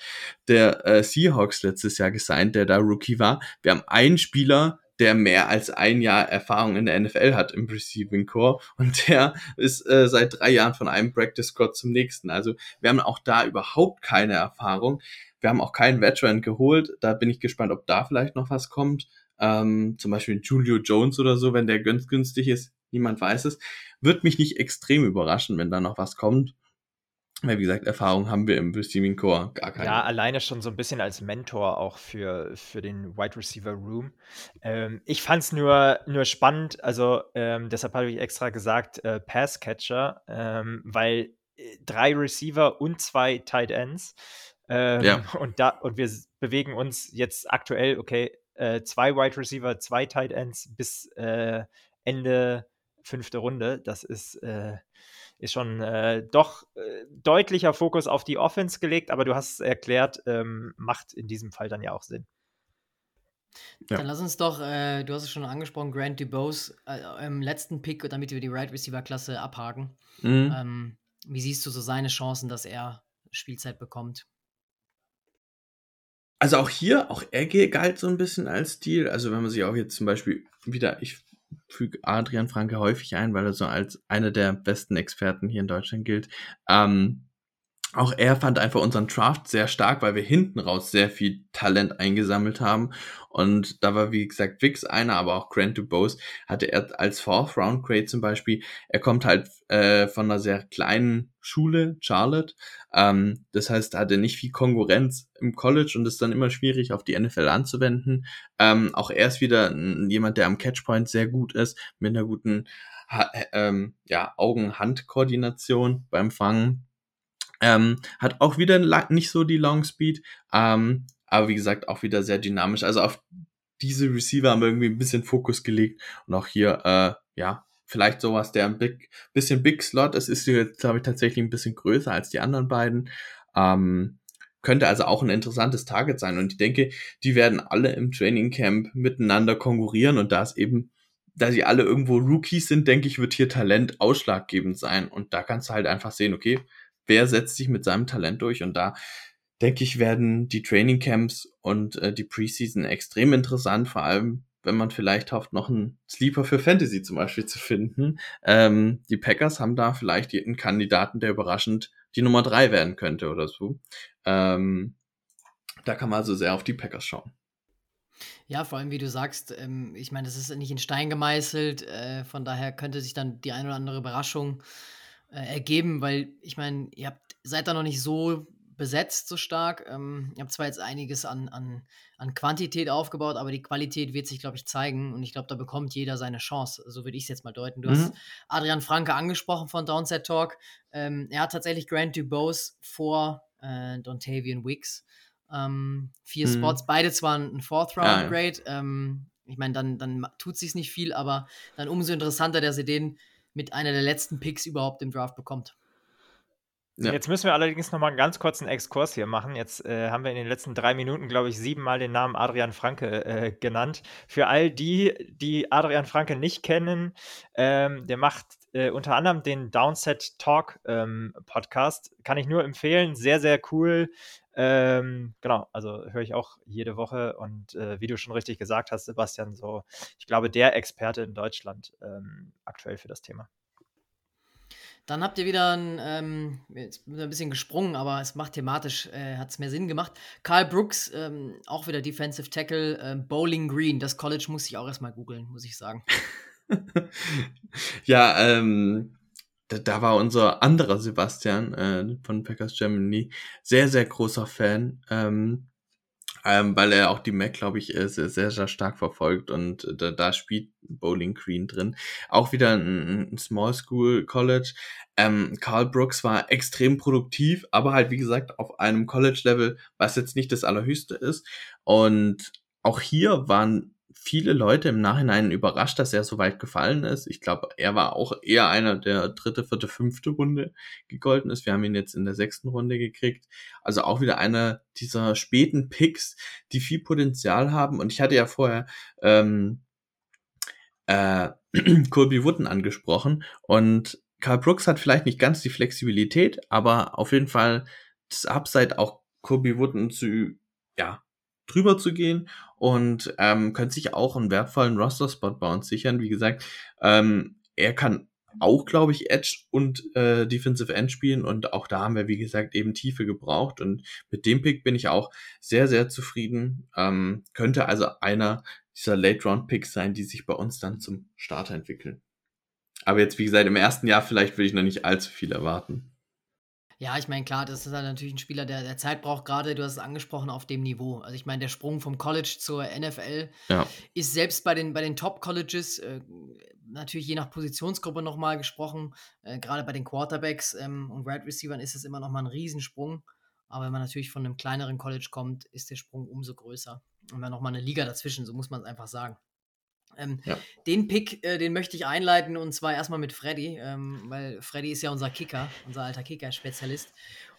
der äh, Seahawks letztes Jahr gesigned, der da Rookie war. Wir haben einen Spieler, der mehr als ein Jahr Erfahrung in der NFL hat im Receiving Core und der ist äh, seit drei Jahren von einem Practice Squad zum nächsten. Also wir haben auch da überhaupt keine Erfahrung. Wir haben auch keinen Veteran geholt. Da bin ich gespannt, ob da vielleicht noch was kommt. Ähm, zum Beispiel Julio Jones oder so, wenn der ganz günstig ist, niemand weiß es. Wird mich nicht extrem überraschen, wenn da noch was kommt. Weil, wie gesagt, Erfahrung haben wir im Receiving Core gar keine. Ja, alleine schon so ein bisschen als Mentor auch für, für den Wide Receiver Room. Ähm, ich fand es nur, nur spannend, also ähm, deshalb habe ich extra gesagt äh, Passcatcher, ähm, weil äh, drei Receiver und zwei Tight Ends. Ähm, ja. und, da, und wir bewegen uns jetzt aktuell, okay, äh, zwei Wide Receiver, zwei Tight Ends bis äh, Ende fünfte Runde. Das ist, äh, ist schon äh, doch äh, deutlicher Fokus auf die Offense gelegt, aber du hast es erklärt, ähm, macht in diesem Fall dann ja auch Sinn. Ja. Dann lass uns doch, äh, du hast es schon angesprochen, Grant DuBose im letzten Pick, damit wir die Right Receiver-Klasse abhaken. Mhm. Ähm, wie siehst du so seine Chancen, dass er Spielzeit bekommt? Also auch hier, auch er galt so ein bisschen als Stil. Also wenn man sich auch jetzt zum Beispiel wieder, ich füge Adrian Franke häufig ein, weil er so als einer der besten Experten hier in Deutschland gilt. Ähm, auch er fand einfach unseren Draft sehr stark, weil wir hinten raus sehr viel Talent eingesammelt haben. Und da war, wie gesagt, Vix einer, aber auch Grant DuBose hatte er als Fourth Round Grade zum Beispiel. Er kommt halt äh, von einer sehr kleinen Schule, Charlotte. Ähm, das heißt, da hat er nicht viel Konkurrenz im College und ist dann immer schwierig auf die NFL anzuwenden. Ähm, auch er ist wieder jemand, der am Catchpoint sehr gut ist, mit einer guten ha ähm, ja, Augen-Hand-Koordination beim Fangen ähm, hat auch wieder nicht so die Long Speed, ähm, aber wie gesagt auch wieder sehr dynamisch. Also auf diese Receiver haben wir irgendwie ein bisschen Fokus gelegt und auch hier, äh, ja, vielleicht sowas, der ein big, bisschen Big Slot ist, ist hier, glaube ich, tatsächlich ein bisschen größer als die anderen beiden. Ähm, könnte also auch ein interessantes Target sein. Und ich denke, die werden alle im Training Camp miteinander konkurrieren und da es eben, da sie alle irgendwo Rookies sind, denke ich, wird hier Talent ausschlaggebend sein. Und da kannst du halt einfach sehen, okay, wer setzt sich mit seinem Talent durch und da denke ich, werden die Training Camps und äh, die Preseason extrem interessant, vor allem wenn man vielleicht hofft, noch einen Sleeper für Fantasy zum Beispiel zu finden. Ähm, die Packers haben da vielleicht einen Kandidaten, der überraschend die Nummer drei werden könnte oder so. Ähm, da kann man also sehr auf die Packers schauen. Ja, vor allem, wie du sagst, ähm, ich meine, das ist nicht in Stein gemeißelt, äh, von daher könnte sich dann die ein oder andere Überraschung äh, ergeben, weil ich meine, ihr habt, seid da noch nicht so besetzt so stark. Ähm, ihr habt zwar jetzt einiges an, an, an Quantität aufgebaut, aber die Qualität wird sich, glaube ich, zeigen und ich glaube, da bekommt jeder seine Chance. So würde ich es jetzt mal deuten. Du mhm. hast Adrian Franke angesprochen von Downset Talk. Ähm, er hat tatsächlich Grant Dubose vor äh, Dontavian Wicks. Ähm, vier mhm. Spots, beide zwar ein Fourth-Round-Grade. Ja, ja. ähm, ich meine, dann, dann tut sich nicht viel, aber dann umso interessanter, dass ihr den mit einer der letzten Picks überhaupt im Draft bekommt. Ja. Jetzt müssen wir allerdings noch mal einen ganz kurzen Exkurs hier machen. Jetzt äh, haben wir in den letzten drei Minuten, glaube ich, siebenmal den Namen Adrian Franke äh, genannt. Für all die, die Adrian Franke nicht kennen, ähm, der macht äh, unter anderem den Downset Talk ähm, Podcast. Kann ich nur empfehlen. Sehr, sehr cool. Ähm, genau, also höre ich auch jede Woche und äh, wie du schon richtig gesagt hast, Sebastian, so, ich glaube, der Experte in Deutschland ähm, aktuell für das Thema. Dann habt ihr wieder ein, ähm, jetzt ein bisschen gesprungen, aber es macht thematisch, äh, hat es mehr Sinn gemacht. Karl Brooks, ähm, auch wieder Defensive Tackle, äh, Bowling Green. Das College muss ich auch erstmal googeln, muss ich sagen. <laughs> ja, ähm, da, da, war unser anderer Sebastian äh, von Packers Germany sehr, sehr großer Fan. Ähm, ähm, weil er auch die Mac, glaube ich, sehr, sehr, sehr stark verfolgt und da, da spielt Bowling Green drin. Auch wieder ein, ein Small School College. Ähm, Carl Brooks war extrem produktiv, aber halt, wie gesagt, auf einem College-Level, was jetzt nicht das allerhöchste ist. Und auch hier waren viele Leute im Nachhinein überrascht, dass er so weit gefallen ist. Ich glaube, er war auch eher einer der dritte, vierte, fünfte Runde gegolten ist. Wir haben ihn jetzt in der sechsten Runde gekriegt. Also auch wieder einer dieser späten Picks, die viel Potenzial haben. Und ich hatte ja vorher ähm, äh, <clears throat> Colby Wooden angesprochen und Karl Brooks hat vielleicht nicht ganz die Flexibilität, aber auf jeden Fall das Upside auch Colby Wooden zu ja, drüber zu gehen und ähm, könnte sich auch einen wertvollen Roster-Spot bei uns sichern. Wie gesagt, ähm, er kann auch, glaube ich, Edge und äh, Defensive End spielen und auch da haben wir, wie gesagt, eben Tiefe gebraucht und mit dem Pick bin ich auch sehr, sehr zufrieden. Ähm, könnte also einer dieser Late-Round-Picks sein, die sich bei uns dann zum Starter entwickeln. Aber jetzt, wie gesagt, im ersten Jahr vielleicht will ich noch nicht allzu viel erwarten. Ja, ich meine, klar, das ist halt natürlich ein Spieler, der, der Zeit braucht, gerade, du hast es angesprochen, auf dem Niveau. Also ich meine, der Sprung vom College zur NFL ja. ist selbst bei den, bei den Top-Colleges, äh, natürlich je nach Positionsgruppe nochmal gesprochen, äh, gerade bei den Quarterbacks ähm, und Wide Receivers ist es immer nochmal ein Riesensprung. Aber wenn man natürlich von einem kleineren College kommt, ist der Sprung umso größer. Und dann nochmal eine Liga dazwischen, so muss man es einfach sagen. Ähm, ja. Den Pick, äh, den möchte ich einleiten und zwar erstmal mit Freddy, ähm, weil Freddy ist ja unser Kicker, unser alter Kicker-Spezialist.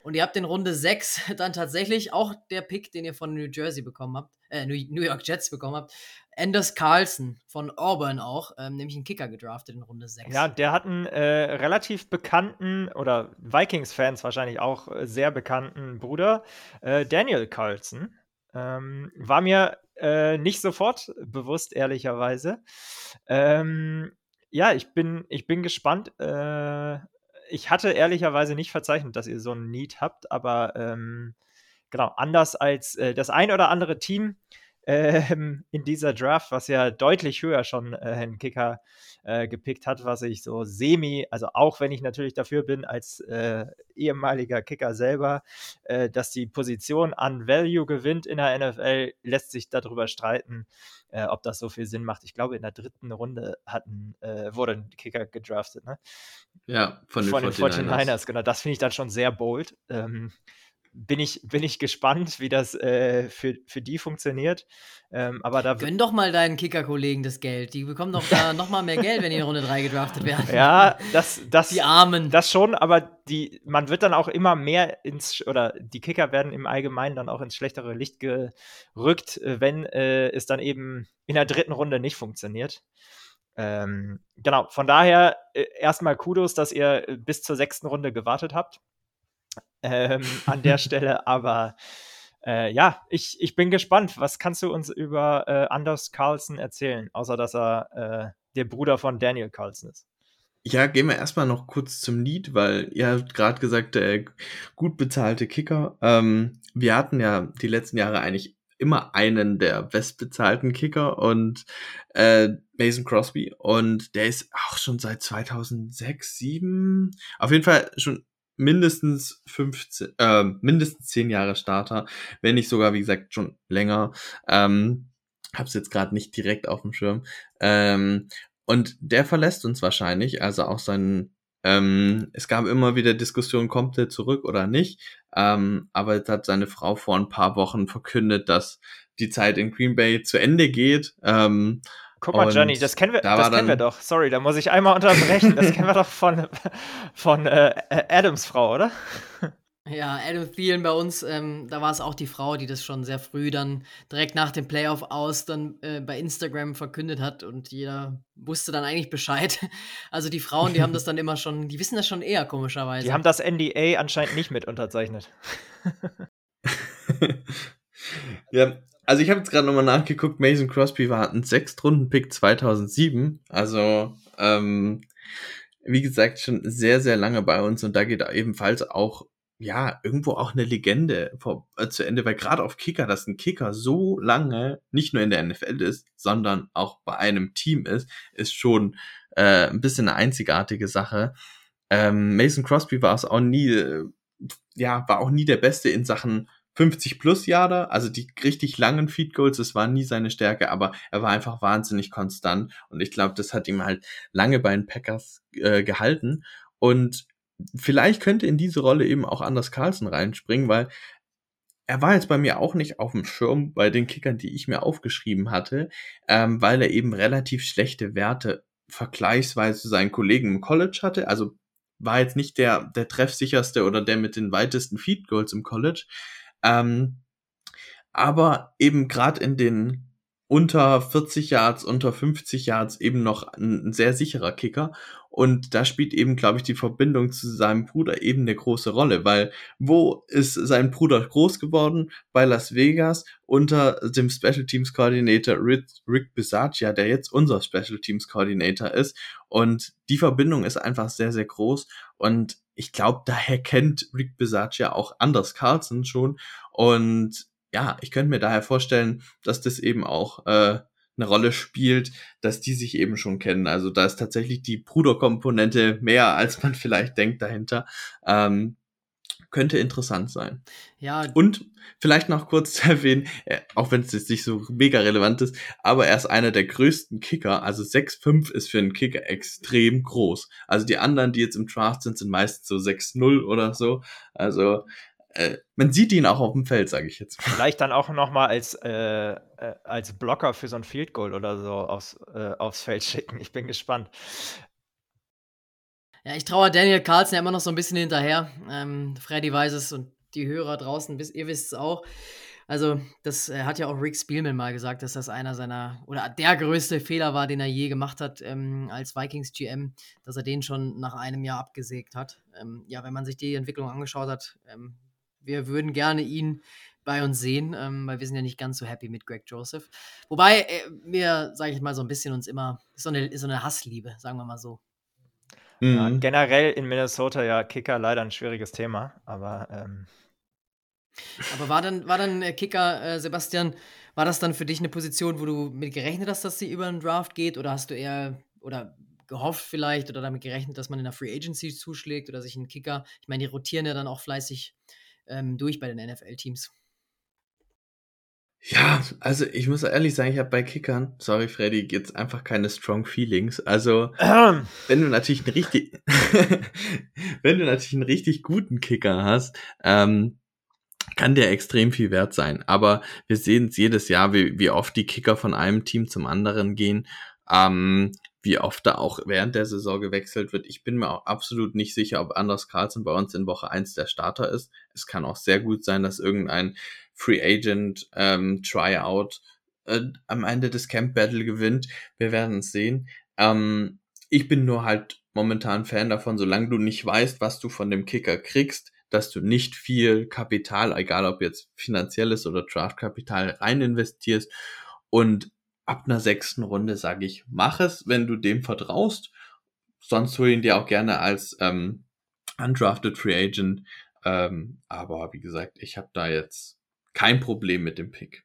Und ihr habt in Runde 6 <laughs> dann tatsächlich auch der Pick, den ihr von New Jersey bekommen habt, äh, New York Jets bekommen habt, Anders Carlson von Auburn auch, ähm, nämlich einen Kicker gedraftet in Runde 6. Ja, der hat einen äh, relativ bekannten oder Vikings-Fans wahrscheinlich auch äh, sehr bekannten Bruder, äh, Daniel Carlson. Ähm, war mir äh, nicht sofort bewusst, ehrlicherweise. Ähm, ja, ich bin, ich bin gespannt. Äh, ich hatte ehrlicherweise nicht verzeichnet, dass ihr so ein Need habt, aber ähm, genau, anders als äh, das ein oder andere Team ähm, in dieser Draft, was ja deutlich höher schon äh, einen Kicker äh, gepickt hat, was ich so semi, also auch wenn ich natürlich dafür bin, als äh, ehemaliger Kicker selber, äh, dass die Position an Value gewinnt in der NFL, lässt sich darüber streiten, äh, ob das so viel Sinn macht. Ich glaube, in der dritten Runde hatten, äh, wurde ein Kicker gedraftet, ne? Ja, von den, von den 49ers. 49ers. Genau, das finde ich dann schon sehr bold. Ähm, bin ich, bin ich gespannt, wie das äh, für, für die funktioniert. Ähm, aber da Gönn doch mal deinen Kicker-Kollegen das Geld. Die bekommen doch da nochmal mehr Geld, wenn die in Runde 3 gedraftet werden. Ja, das, das. Die Armen. Das schon, aber die, man wird dann auch immer mehr ins, oder die Kicker werden im Allgemeinen dann auch ins schlechtere Licht gerückt, äh, wenn äh, es dann eben in der dritten Runde nicht funktioniert. Ähm, genau, von daher äh, erstmal Kudos, dass ihr bis zur sechsten Runde gewartet habt ähm, an der <laughs> Stelle. Aber äh, ja, ich, ich bin gespannt. Was kannst du uns über äh, Anders Carlson erzählen, außer dass er äh, der Bruder von Daniel Carlson ist? ja, gehen wir erstmal noch kurz zum Lied, weil ihr habt gerade gesagt, äh, gut bezahlte Kicker. Ähm, wir hatten ja die letzten Jahre eigentlich immer einen der bestbezahlten Kicker und äh, Mason Crosby und der ist auch schon seit 2006, 7, auf jeden Fall schon mindestens 15, äh, mindestens 10 Jahre Starter, wenn nicht sogar, wie gesagt, schon länger. Ähm, hab's jetzt gerade nicht direkt auf dem Schirm. Ähm, und der verlässt uns wahrscheinlich, also auch seinen, ähm, es gab immer wieder Diskussionen, kommt er zurück oder nicht. Ähm, aber jetzt hat seine Frau vor ein paar Wochen verkündet, dass die Zeit in Green Bay zu Ende geht. Ähm, Guck mal, Johnny, das kennen wir, da das kennen wir doch. Sorry, da muss ich einmal unterbrechen. Das kennen wir doch von, von äh, Adams Frau, oder? Ja, Adam Thielen bei uns, ähm, da war es auch die Frau, die das schon sehr früh dann direkt nach dem Playoff aus dann äh, bei Instagram verkündet hat und jeder wusste dann eigentlich Bescheid. Also die Frauen, die haben das dann immer schon, die wissen das schon eher komischerweise. Die haben das NDA anscheinend nicht mit unterzeichnet. <laughs> ja, also ich habe jetzt gerade nochmal nachgeguckt, Mason Crosby war ein Sechstrunden-Pick 2007, also ähm, wie gesagt schon sehr, sehr lange bei uns. Und da geht ebenfalls auch ja, irgendwo auch eine Legende vor, äh, zu Ende, weil gerade auf Kicker, dass ein Kicker so lange nicht nur in der NFL ist, sondern auch bei einem Team ist, ist schon äh, ein bisschen eine einzigartige Sache. Ähm, Mason Crosby war es auch nie, äh, ja, war auch nie der Beste in Sachen 50 plus Jahre, also die richtig langen Feed Goals, das war nie seine Stärke, aber er war einfach wahnsinnig konstant und ich glaube, das hat ihm halt lange bei den Packers äh, gehalten und vielleicht könnte in diese Rolle eben auch Anders Carlson reinspringen, weil er war jetzt bei mir auch nicht auf dem Schirm bei den Kickern, die ich mir aufgeschrieben hatte, ähm, weil er eben relativ schlechte Werte vergleichsweise zu seinen Kollegen im College hatte. Also war jetzt nicht der, der treffsicherste oder der mit den weitesten Feed Goals im College. Ähm, aber eben gerade in den unter 40 Yards, unter 50 Yards eben noch ein, sehr sicherer Kicker. Und da spielt eben, glaube ich, die Verbindung zu seinem Bruder eben eine große Rolle, weil wo ist sein Bruder groß geworden? Bei Las Vegas unter dem Special Teams Coordinator Rick, Rick Bisaccia, der jetzt unser Special Teams Coordinator ist. Und die Verbindung ist einfach sehr, sehr groß. Und ich glaube, daher kennt Rick Bisaccia auch Anders Carlson schon. Und ja, ich könnte mir daher vorstellen, dass das eben auch äh, eine Rolle spielt, dass die sich eben schon kennen. Also da ist tatsächlich die Bruderkomponente mehr, <laughs> als man vielleicht denkt dahinter. Ähm, könnte interessant sein. Ja. Und vielleicht noch kurz <laughs> zu erwähnen, äh, auch wenn es jetzt nicht so mega relevant ist, aber er ist einer der größten Kicker. Also 6'5 ist für einen Kicker extrem groß. Also die anderen, die jetzt im Draft sind, sind meist so 6'0 oder so. Also äh, man sieht ihn auch auf dem Feld, sage ich jetzt. Vielleicht dann auch noch mal als, äh, äh, als Blocker für so ein Field Goal oder so aufs, äh, aufs Feld schicken. Ich bin gespannt. Ja, ich traue Daniel Carlson ja immer noch so ein bisschen hinterher. Ähm, Freddy weiß es und die Hörer draußen, ihr wisst es auch. Also, das äh, hat ja auch Rick Spielman mal gesagt, dass das einer seiner oder der größte Fehler war, den er je gemacht hat ähm, als Vikings GM, dass er den schon nach einem Jahr abgesägt hat. Ähm, ja, wenn man sich die Entwicklung angeschaut hat, ähm, wir würden gerne ihn bei uns sehen, ähm, weil wir sind ja nicht ganz so happy mit Greg Joseph. Wobei äh, wir, sage ich mal, so ein bisschen uns immer, so eine, so eine Hassliebe, sagen wir mal so. Ja, mhm. generell in Minnesota ja Kicker leider ein schwieriges Thema, aber. Ähm aber war dann, war dann äh, Kicker, äh, Sebastian, war das dann für dich eine Position, wo du mit gerechnet hast, dass sie über einen Draft geht oder hast du eher oder gehofft vielleicht oder damit gerechnet, dass man in der Free Agency zuschlägt oder sich einen Kicker, ich meine, die rotieren ja dann auch fleißig ähm, durch bei den NFL-Teams. Ja, also ich muss ehrlich sagen, ich habe bei Kickern, sorry Freddy, jetzt einfach keine strong feelings. Also ähm. wenn du natürlich einen richtig, <laughs> wenn du natürlich einen richtig guten Kicker hast, ähm, kann der extrem viel wert sein. Aber wir sehen es jedes Jahr, wie, wie oft die Kicker von einem Team zum anderen gehen. Ähm, wie oft da auch während der Saison gewechselt wird. Ich bin mir auch absolut nicht sicher, ob Anders Carlson bei uns in Woche 1 der Starter ist. Es kann auch sehr gut sein, dass irgendein Free Agent ähm, Tryout äh, am Ende des Camp Battle gewinnt. Wir werden es sehen. Ähm, ich bin nur halt momentan Fan davon, solange du nicht weißt, was du von dem Kicker kriegst, dass du nicht viel Kapital, egal ob jetzt finanzielles oder Draftkapital, rein investierst und ab einer sechsten Runde sage ich, mach es, wenn du dem vertraust. sonst ich ihn dir auch gerne als ähm, undrafted Free Agent. Ähm, aber wie gesagt, ich habe da jetzt kein Problem mit dem Pick.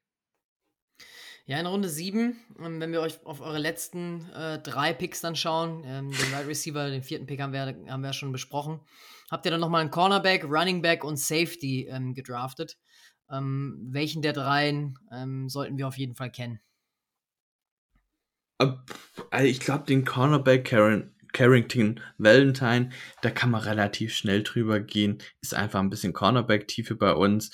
Ja, in Runde 7, ähm, wenn wir euch auf eure letzten äh, drei Picks dann schauen, ähm, den Wide Receiver, den vierten Pick haben wir, haben wir schon besprochen, habt ihr dann nochmal einen Cornerback, Running Back und Safety ähm, gedraftet. Ähm, welchen der dreien ähm, sollten wir auf jeden Fall kennen? Also ich glaube, den Cornerback Karen, Carrington Valentine, da kann man relativ schnell drüber gehen. Ist einfach ein bisschen Cornerback-Tiefe bei uns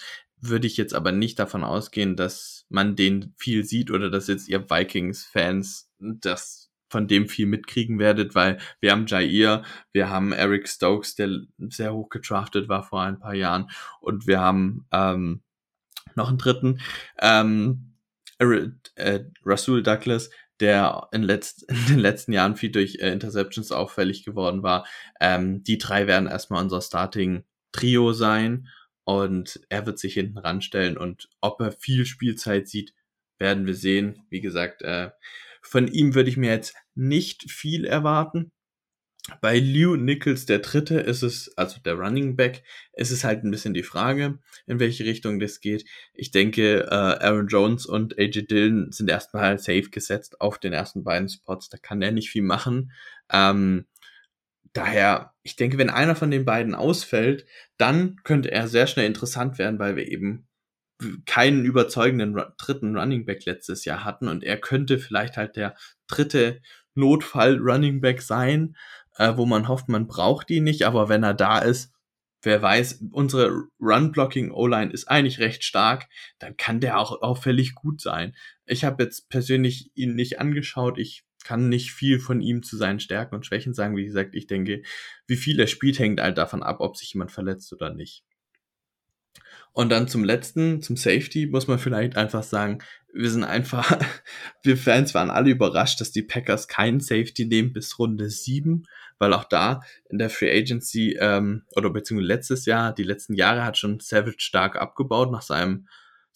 würde ich jetzt aber nicht davon ausgehen, dass man den viel sieht oder dass jetzt ihr Vikings-Fans das von dem viel mitkriegen werdet, weil wir haben Jair, wir haben Eric Stokes, der sehr hoch getraftet war vor ein paar Jahren und wir haben ähm, noch einen dritten, ähm, äh, Rasul Douglas, der in, letzt, <laughs> in, den letzten Jahren viel durch äh, Interceptions auffällig geworden war. Ähm, die drei werden erstmal unser Starting-Trio sein und er wird sich hinten ranstellen und ob er viel Spielzeit sieht, werden wir sehen. Wie gesagt, äh, von ihm würde ich mir jetzt nicht viel erwarten. Bei Lew Nichols, der dritte, ist es, also der Running Back, ist es halt ein bisschen die Frage, in welche Richtung das geht. Ich denke, äh, Aaron Jones und AJ Dillon sind erstmal safe gesetzt auf den ersten beiden Spots. Da kann er nicht viel machen. Ähm, daher, ich denke, wenn einer von den beiden ausfällt, dann könnte er sehr schnell interessant werden, weil wir eben keinen überzeugenden dritten Running Back letztes Jahr hatten und er könnte vielleicht halt der dritte Notfall Running Back sein, äh, wo man hofft, man braucht ihn nicht, aber wenn er da ist, wer weiß, unsere Run-Blocking O-Line ist eigentlich recht stark, dann kann der auch auffällig gut sein. Ich habe jetzt persönlich ihn nicht angeschaut, ich kann nicht viel von ihm zu seinen Stärken und Schwächen sagen. Wie gesagt, ich denke, wie viel er spielt, hängt halt davon ab, ob sich jemand verletzt oder nicht. Und dann zum letzten, zum Safety, muss man vielleicht einfach sagen, wir sind einfach, <laughs> wir Fans waren alle überrascht, dass die Packers keinen Safety nehmen bis Runde 7, weil auch da in der Free Agency, ähm, oder beziehungsweise letztes Jahr, die letzten Jahre hat schon Savage stark abgebaut nach seinem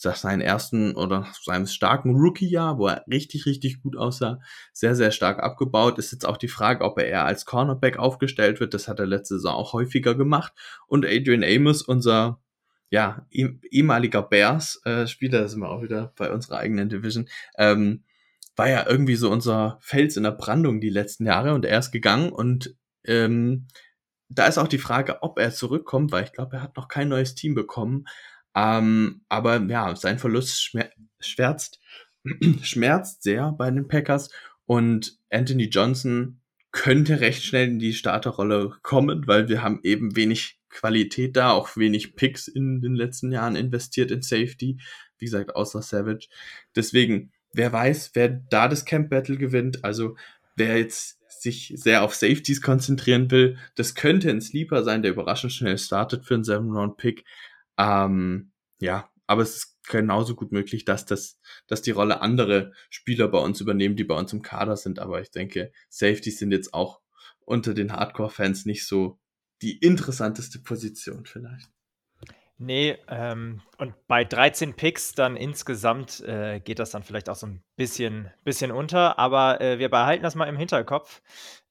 nach seinen ersten oder nach seinem starken Rookie-Jahr, wo er richtig, richtig gut aussah, sehr, sehr stark abgebaut. Ist jetzt auch die Frage, ob er eher als Cornerback aufgestellt wird. Das hat er letzte Saison auch häufiger gemacht. Und Adrian Amos, unser ja, ehemaliger Bears-Spieler, äh, da sind wir auch wieder bei unserer eigenen Division, ähm, war ja irgendwie so unser Fels in der Brandung die letzten Jahre und er ist gegangen und ähm, da ist auch die Frage, ob er zurückkommt, weil ich glaube, er hat noch kein neues Team bekommen. Ähm, aber ja, sein Verlust schmer schmerzt, <clears throat> schmerzt sehr bei den Packers und Anthony Johnson könnte recht schnell in die Starterrolle kommen, weil wir haben eben wenig Qualität da, auch wenig Picks in den letzten Jahren investiert in Safety, wie gesagt, außer Savage. Deswegen, wer weiß, wer da das Camp Battle gewinnt, also wer jetzt sich sehr auf Safeties konzentrieren will, das könnte ein Sleeper sein, der überraschend schnell startet für einen Seven-Round-Pick. Ähm, ja, aber es ist genauso gut möglich, dass das, dass die Rolle andere Spieler bei uns übernehmen, die bei uns im Kader sind. Aber ich denke, Safeties sind jetzt auch unter den Hardcore-Fans nicht so die interessanteste Position vielleicht. Nee, ähm, und bei 13 Picks dann insgesamt äh, geht das dann vielleicht auch so ein bisschen, bisschen unter, aber äh, wir behalten das mal im Hinterkopf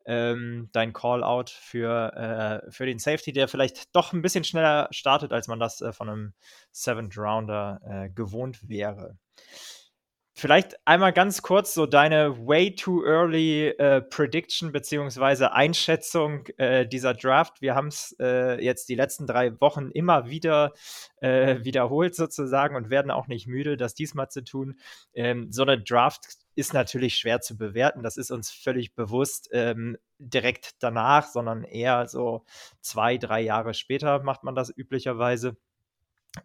ähm, dein Call-out für, äh, für den Safety, der vielleicht doch ein bisschen schneller startet, als man das äh, von einem Seventh Rounder äh, gewohnt wäre. Vielleicht einmal ganz kurz so deine way too early äh, Prediction beziehungsweise Einschätzung äh, dieser Draft. Wir haben es äh, jetzt die letzten drei Wochen immer wieder äh, wiederholt sozusagen und werden auch nicht müde, das diesmal zu tun. Ähm, so eine Draft ist natürlich schwer zu bewerten. Das ist uns völlig bewusst ähm, direkt danach, sondern eher so zwei, drei Jahre später macht man das üblicherweise.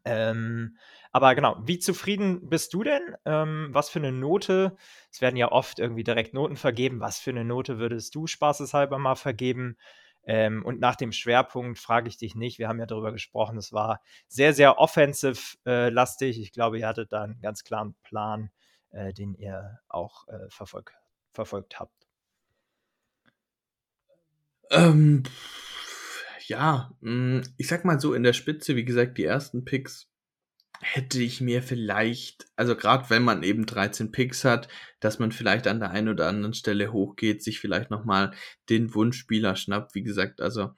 Ähm, aber genau, wie zufrieden bist du denn? Ähm, was für eine Note? Es werden ja oft irgendwie direkt Noten vergeben. Was für eine Note würdest du spaßeshalber mal vergeben? Ähm, und nach dem Schwerpunkt frage ich dich nicht. Wir haben ja darüber gesprochen. Es war sehr, sehr offensive-lastig. Äh, ich glaube, ihr hattet da einen ganz klaren Plan, äh, den ihr auch äh, verfolg verfolgt habt. Ähm, ja, mm, ich sag mal so in der Spitze, wie gesagt, die ersten Picks hätte ich mir vielleicht, also gerade wenn man eben 13 Picks hat, dass man vielleicht an der einen oder anderen Stelle hochgeht, sich vielleicht nochmal den Wunschspieler schnappt. Wie gesagt, also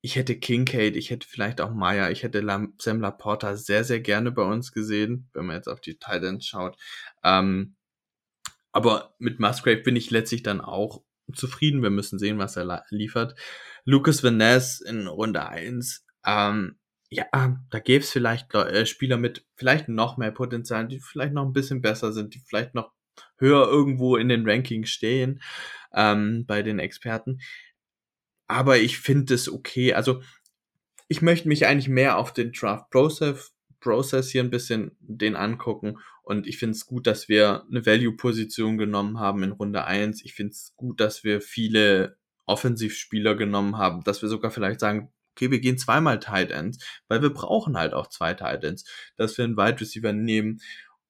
ich hätte Kincaid, ich hätte vielleicht auch Meyer, ich hätte Sam Laporta sehr, sehr gerne bei uns gesehen, wenn man jetzt auf die Titans schaut. Ähm, aber mit Musgrave bin ich letztlich dann auch zufrieden. Wir müssen sehen, was er liefert. Lucas Van Ness in Runde 1, ähm, ja, da gäbe es vielleicht äh, Spieler mit vielleicht noch mehr Potenzial, die vielleicht noch ein bisschen besser sind, die vielleicht noch höher irgendwo in den Rankings stehen ähm, bei den Experten. Aber ich finde es okay. Also ich möchte mich eigentlich mehr auf den Draft Process, Process hier ein bisschen den angucken. Und ich finde es gut, dass wir eine Value-Position genommen haben in Runde 1. Ich finde es gut, dass wir viele Offensivspieler genommen haben, dass wir sogar vielleicht sagen, okay, wir gehen zweimal Tight Ends, weil wir brauchen halt auch zwei Tight Ends, dass wir einen Wide Receiver nehmen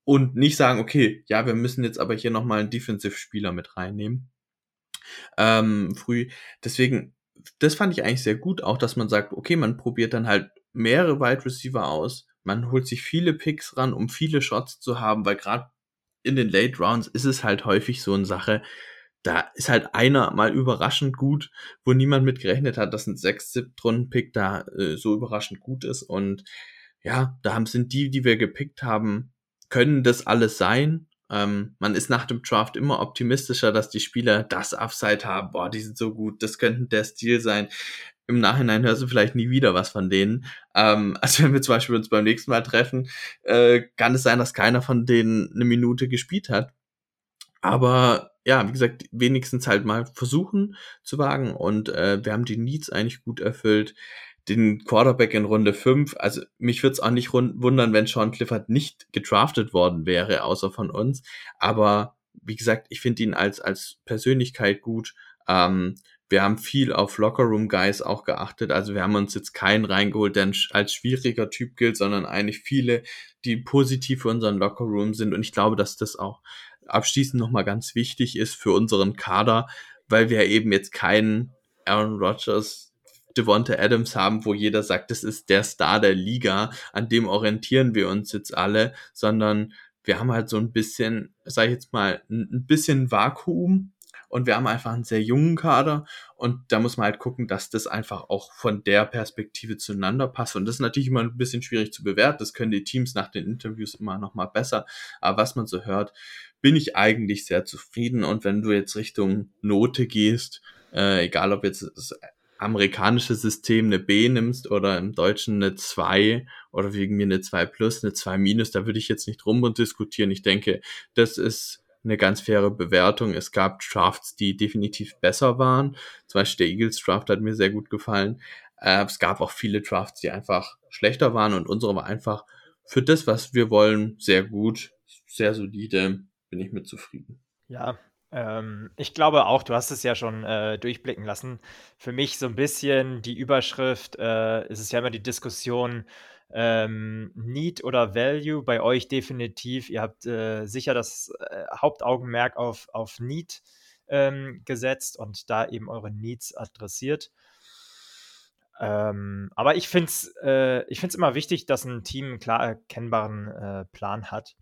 und nicht sagen, okay, ja, wir müssen jetzt aber hier nochmal einen Defensive-Spieler mit reinnehmen. Ähm, früh. Deswegen, das fand ich eigentlich sehr gut, auch dass man sagt, okay, man probiert dann halt mehrere Wide Receiver aus, man holt sich viele Picks ran, um viele Shots zu haben, weil gerade in den Late Rounds ist es halt häufig so eine Sache, da ist halt einer mal überraschend gut, wo niemand mit gerechnet hat, dass ein 6 runden pick da äh, so überraschend gut ist. Und ja, da haben, sind die, die wir gepickt haben, können das alles sein. Ähm, man ist nach dem Draft immer optimistischer, dass die Spieler das Upside haben. Boah, die sind so gut, das könnte der Stil sein. Im Nachhinein hörst du vielleicht nie wieder was von denen. Ähm, <laughs> also wenn wir zum Beispiel uns beim nächsten Mal treffen, äh, kann es sein, dass keiner von denen eine Minute gespielt hat. Aber ja, wie gesagt, wenigstens halt mal versuchen zu wagen und äh, wir haben die Needs eigentlich gut erfüllt. Den Quarterback in Runde 5, also mich würde es auch nicht wundern, wenn Sean Clifford nicht gedraftet worden wäre, außer von uns. Aber wie gesagt, ich finde ihn als, als Persönlichkeit gut. Ähm, wir haben viel auf Lockerroom Guys auch geachtet. Also wir haben uns jetzt keinen reingeholt, der als schwieriger Typ gilt, sondern eigentlich viele, die positiv für unseren Lockerroom sind. Und ich glaube, dass das auch abschließend nochmal ganz wichtig ist für unseren Kader, weil wir eben jetzt keinen Aaron Rodgers, Devonta Adams haben, wo jeder sagt, das ist der Star der Liga, an dem orientieren wir uns jetzt alle, sondern wir haben halt so ein bisschen, sag ich jetzt mal, ein bisschen Vakuum und wir haben einfach einen sehr jungen Kader und da muss man halt gucken, dass das einfach auch von der Perspektive zueinander passt und das ist natürlich immer ein bisschen schwierig zu bewerten, das können die Teams nach den Interviews immer noch mal besser, aber was man so hört, bin ich eigentlich sehr zufrieden. Und wenn du jetzt Richtung Note gehst, äh, egal ob jetzt das amerikanische System eine B nimmst oder im Deutschen eine 2 oder wegen mir eine 2 plus, eine 2 minus, da würde ich jetzt nicht rum und diskutieren. Ich denke, das ist eine ganz faire Bewertung. Es gab Drafts, die definitiv besser waren. Zum Beispiel der Eagles Draft hat mir sehr gut gefallen. Äh, es gab auch viele Drafts, die einfach schlechter waren und unsere war einfach für das, was wir wollen, sehr gut, sehr solide bin ich mit zufrieden. Ja, ähm, ich glaube auch, du hast es ja schon äh, durchblicken lassen. Für mich so ein bisschen die Überschrift, äh, ist es ja immer die Diskussion, ähm, Need oder Value bei euch definitiv. Ihr habt äh, sicher das äh, Hauptaugenmerk auf, auf Need ähm, gesetzt und da eben eure Needs adressiert. Ähm, aber ich finde es äh, immer wichtig, dass ein Team einen klar erkennbaren äh, Plan hat.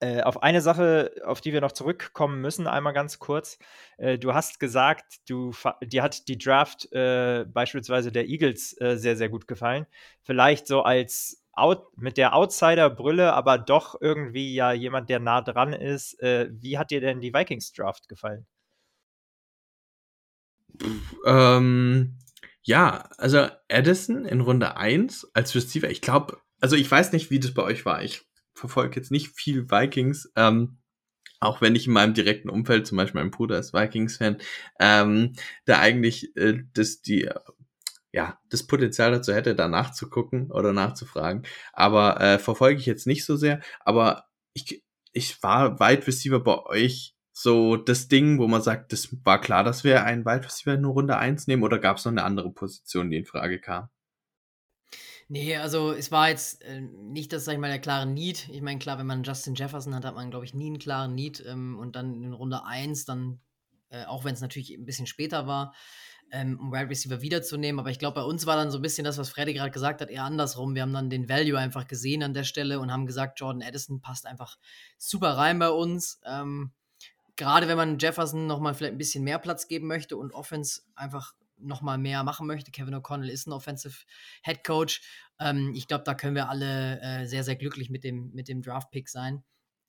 Äh, auf eine Sache, auf die wir noch zurückkommen müssen, einmal ganz kurz. Äh, du hast gesagt, du, dir hat die Draft äh, beispielsweise der Eagles äh, sehr, sehr gut gefallen. Vielleicht so als Out mit der Outsider-Brille, aber doch irgendwie ja jemand, der nah dran ist. Äh, wie hat dir denn die Vikings-Draft gefallen? Ähm, ja, also Addison in Runde 1 als Receiver, ich glaube, also ich weiß nicht, wie das bei euch war. Ich verfolge jetzt nicht viel Vikings, ähm, auch wenn ich in meinem direkten Umfeld, zum Beispiel mein Bruder ist Vikings-Fan, ähm, da eigentlich äh, das die ja, das Potenzial dazu hätte, da nachzugucken oder nachzufragen. Aber äh, verfolge ich jetzt nicht so sehr. Aber ich, ich war Wide Receiver bei euch so das Ding, wo man sagt, das war klar, dass wir einen Wide Receiver in Runde 1 nehmen oder gab es noch eine andere Position, die in Frage kam? Nee, also es war jetzt äh, nicht das, sag ich mal, der klare Need. Ich meine, klar, wenn man Justin Jefferson hat, hat man, glaube ich, nie einen klaren Need. Ähm, und dann in Runde 1, dann, äh, auch wenn es natürlich ein bisschen später war, ähm, um Wide Receiver wiederzunehmen. Aber ich glaube, bei uns war dann so ein bisschen das, was Freddy gerade gesagt hat, eher andersrum. Wir haben dann den Value einfach gesehen an der Stelle und haben gesagt, Jordan Addison passt einfach super rein bei uns. Ähm, gerade wenn man Jefferson nochmal vielleicht ein bisschen mehr Platz geben möchte und Offense einfach nochmal mehr machen möchte. Kevin O'Connell ist ein Offensive Head Coach. Ähm, ich glaube, da können wir alle äh, sehr, sehr glücklich mit dem, mit dem Draft-Pick sein.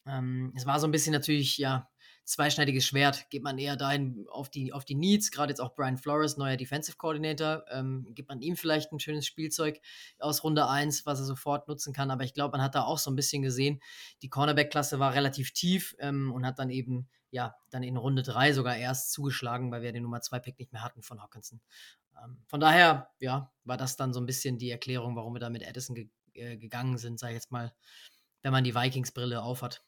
Ähm, es war so ein bisschen natürlich, ja, zweischneidiges Schwert. Geht man eher dahin auf die, auf die Needs, gerade jetzt auch Brian Flores, neuer Defensive Coordinator, ähm, gibt man ihm vielleicht ein schönes Spielzeug aus Runde 1, was er sofort nutzen kann. Aber ich glaube, man hat da auch so ein bisschen gesehen, die Cornerback-Klasse war relativ tief ähm, und hat dann eben, ja, dann in Runde 3 sogar erst zugeschlagen, weil wir den Nummer 2-Pick nicht mehr hatten von Hawkinson. Ähm, von daher, ja, war das dann so ein bisschen die Erklärung, warum wir da mit Addison ge äh, gegangen sind, sag ich jetzt mal, wenn man die Vikings-Brille aufhat.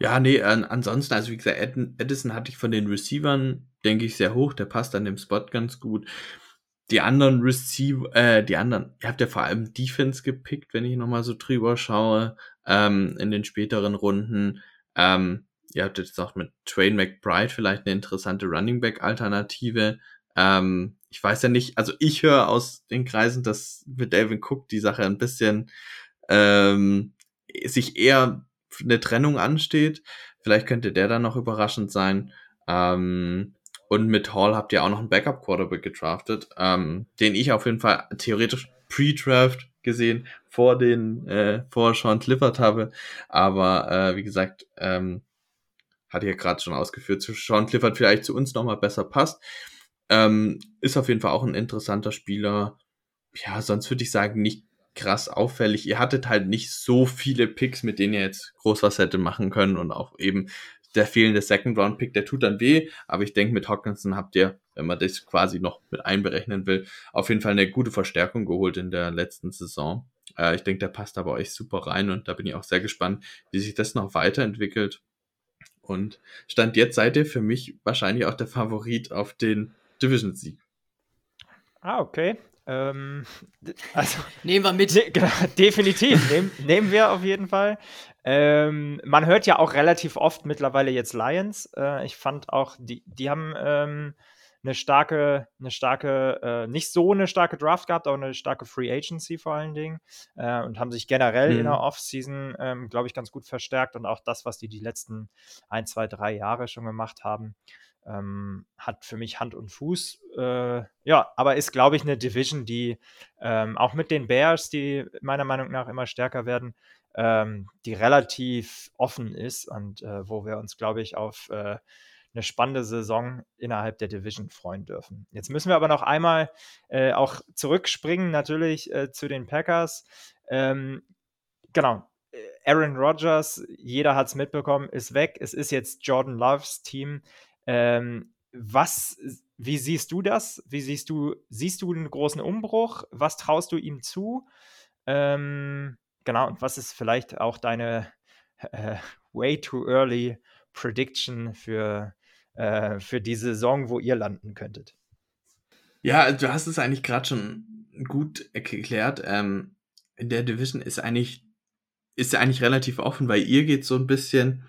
Ja, nee, an, ansonsten, also wie gesagt, Edison hatte ich von den Receivern, denke ich, sehr hoch. Der passt an dem Spot ganz gut. Die anderen Receiver, äh, die anderen, ihr habt ja vor allem Defense gepickt, wenn ich nochmal so drüber schaue, ähm, in den späteren Runden. Ähm, ihr habt jetzt auch mit Twain McBride vielleicht eine interessante Running Back Alternative. Ähm, ich weiß ja nicht, also ich höre aus den Kreisen, dass mit Delvin Cook die Sache ein bisschen ähm, sich eher eine Trennung ansteht. Vielleicht könnte der dann noch überraschend sein. Ähm, und mit Hall habt ihr auch noch einen Backup-Quarterback gedraftet, ähm, den ich auf jeden Fall theoretisch pre-draft gesehen vor den äh, vor Sean Clifford habe. Aber äh, wie gesagt, ähm, ich ja gerade schon ausgeführt, zu Sean Clifford vielleicht zu uns nochmal besser passt. Ähm, ist auf jeden Fall auch ein interessanter Spieler. Ja, sonst würde ich sagen, nicht krass auffällig. Ihr hattet halt nicht so viele Picks, mit denen ihr jetzt groß was hätte machen können und auch eben der fehlende Second Round Pick, der tut dann weh, aber ich denke, mit Hawkinson habt ihr, wenn man das quasi noch mit einberechnen will, auf jeden Fall eine gute Verstärkung geholt in der letzten Saison. Äh, ich denke, der passt aber euch super rein und da bin ich auch sehr gespannt, wie sich das noch weiterentwickelt. Und Stand jetzt seid ihr für mich wahrscheinlich auch der Favorit auf den Division-Sieg. Ah, okay. Ähm, <laughs> also, nehmen wir mit. Ne, genau, <laughs> definitiv, nehm, nehmen wir auf jeden Fall. Ähm, man hört ja auch relativ oft mittlerweile jetzt Lions. Äh, ich fand auch, die, die haben ähm, eine starke, eine starke, äh, nicht so eine starke Draft gehabt, aber eine starke Free Agency vor allen Dingen äh, und haben sich generell mhm. in der Offseason, ähm, glaube ich, ganz gut verstärkt und auch das, was die die letzten ein, zwei, drei Jahre schon gemacht haben ähm, hat für mich Hand und Fuß. Äh, ja, aber ist, glaube ich, eine Division, die ähm, auch mit den Bears, die meiner Meinung nach immer stärker werden, ähm, die relativ offen ist und äh, wo wir uns, glaube ich, auf äh, eine spannende Saison innerhalb der Division freuen dürfen. Jetzt müssen wir aber noch einmal äh, auch zurückspringen, natürlich äh, zu den Packers. Ähm, genau, Aaron Rodgers, jeder hat es mitbekommen, ist weg. Es ist jetzt Jordan Loves Team. Ähm, was, wie siehst du das? Wie siehst du, siehst du einen großen Umbruch? Was traust du ihm zu? Ähm, genau, und was ist vielleicht auch deine äh, way too early Prediction für, äh, für die Saison, wo ihr landen könntet? Ja, du hast es eigentlich gerade schon gut erklärt. Ähm, in der Division ist eigentlich, ist eigentlich relativ offen, weil ihr geht so ein bisschen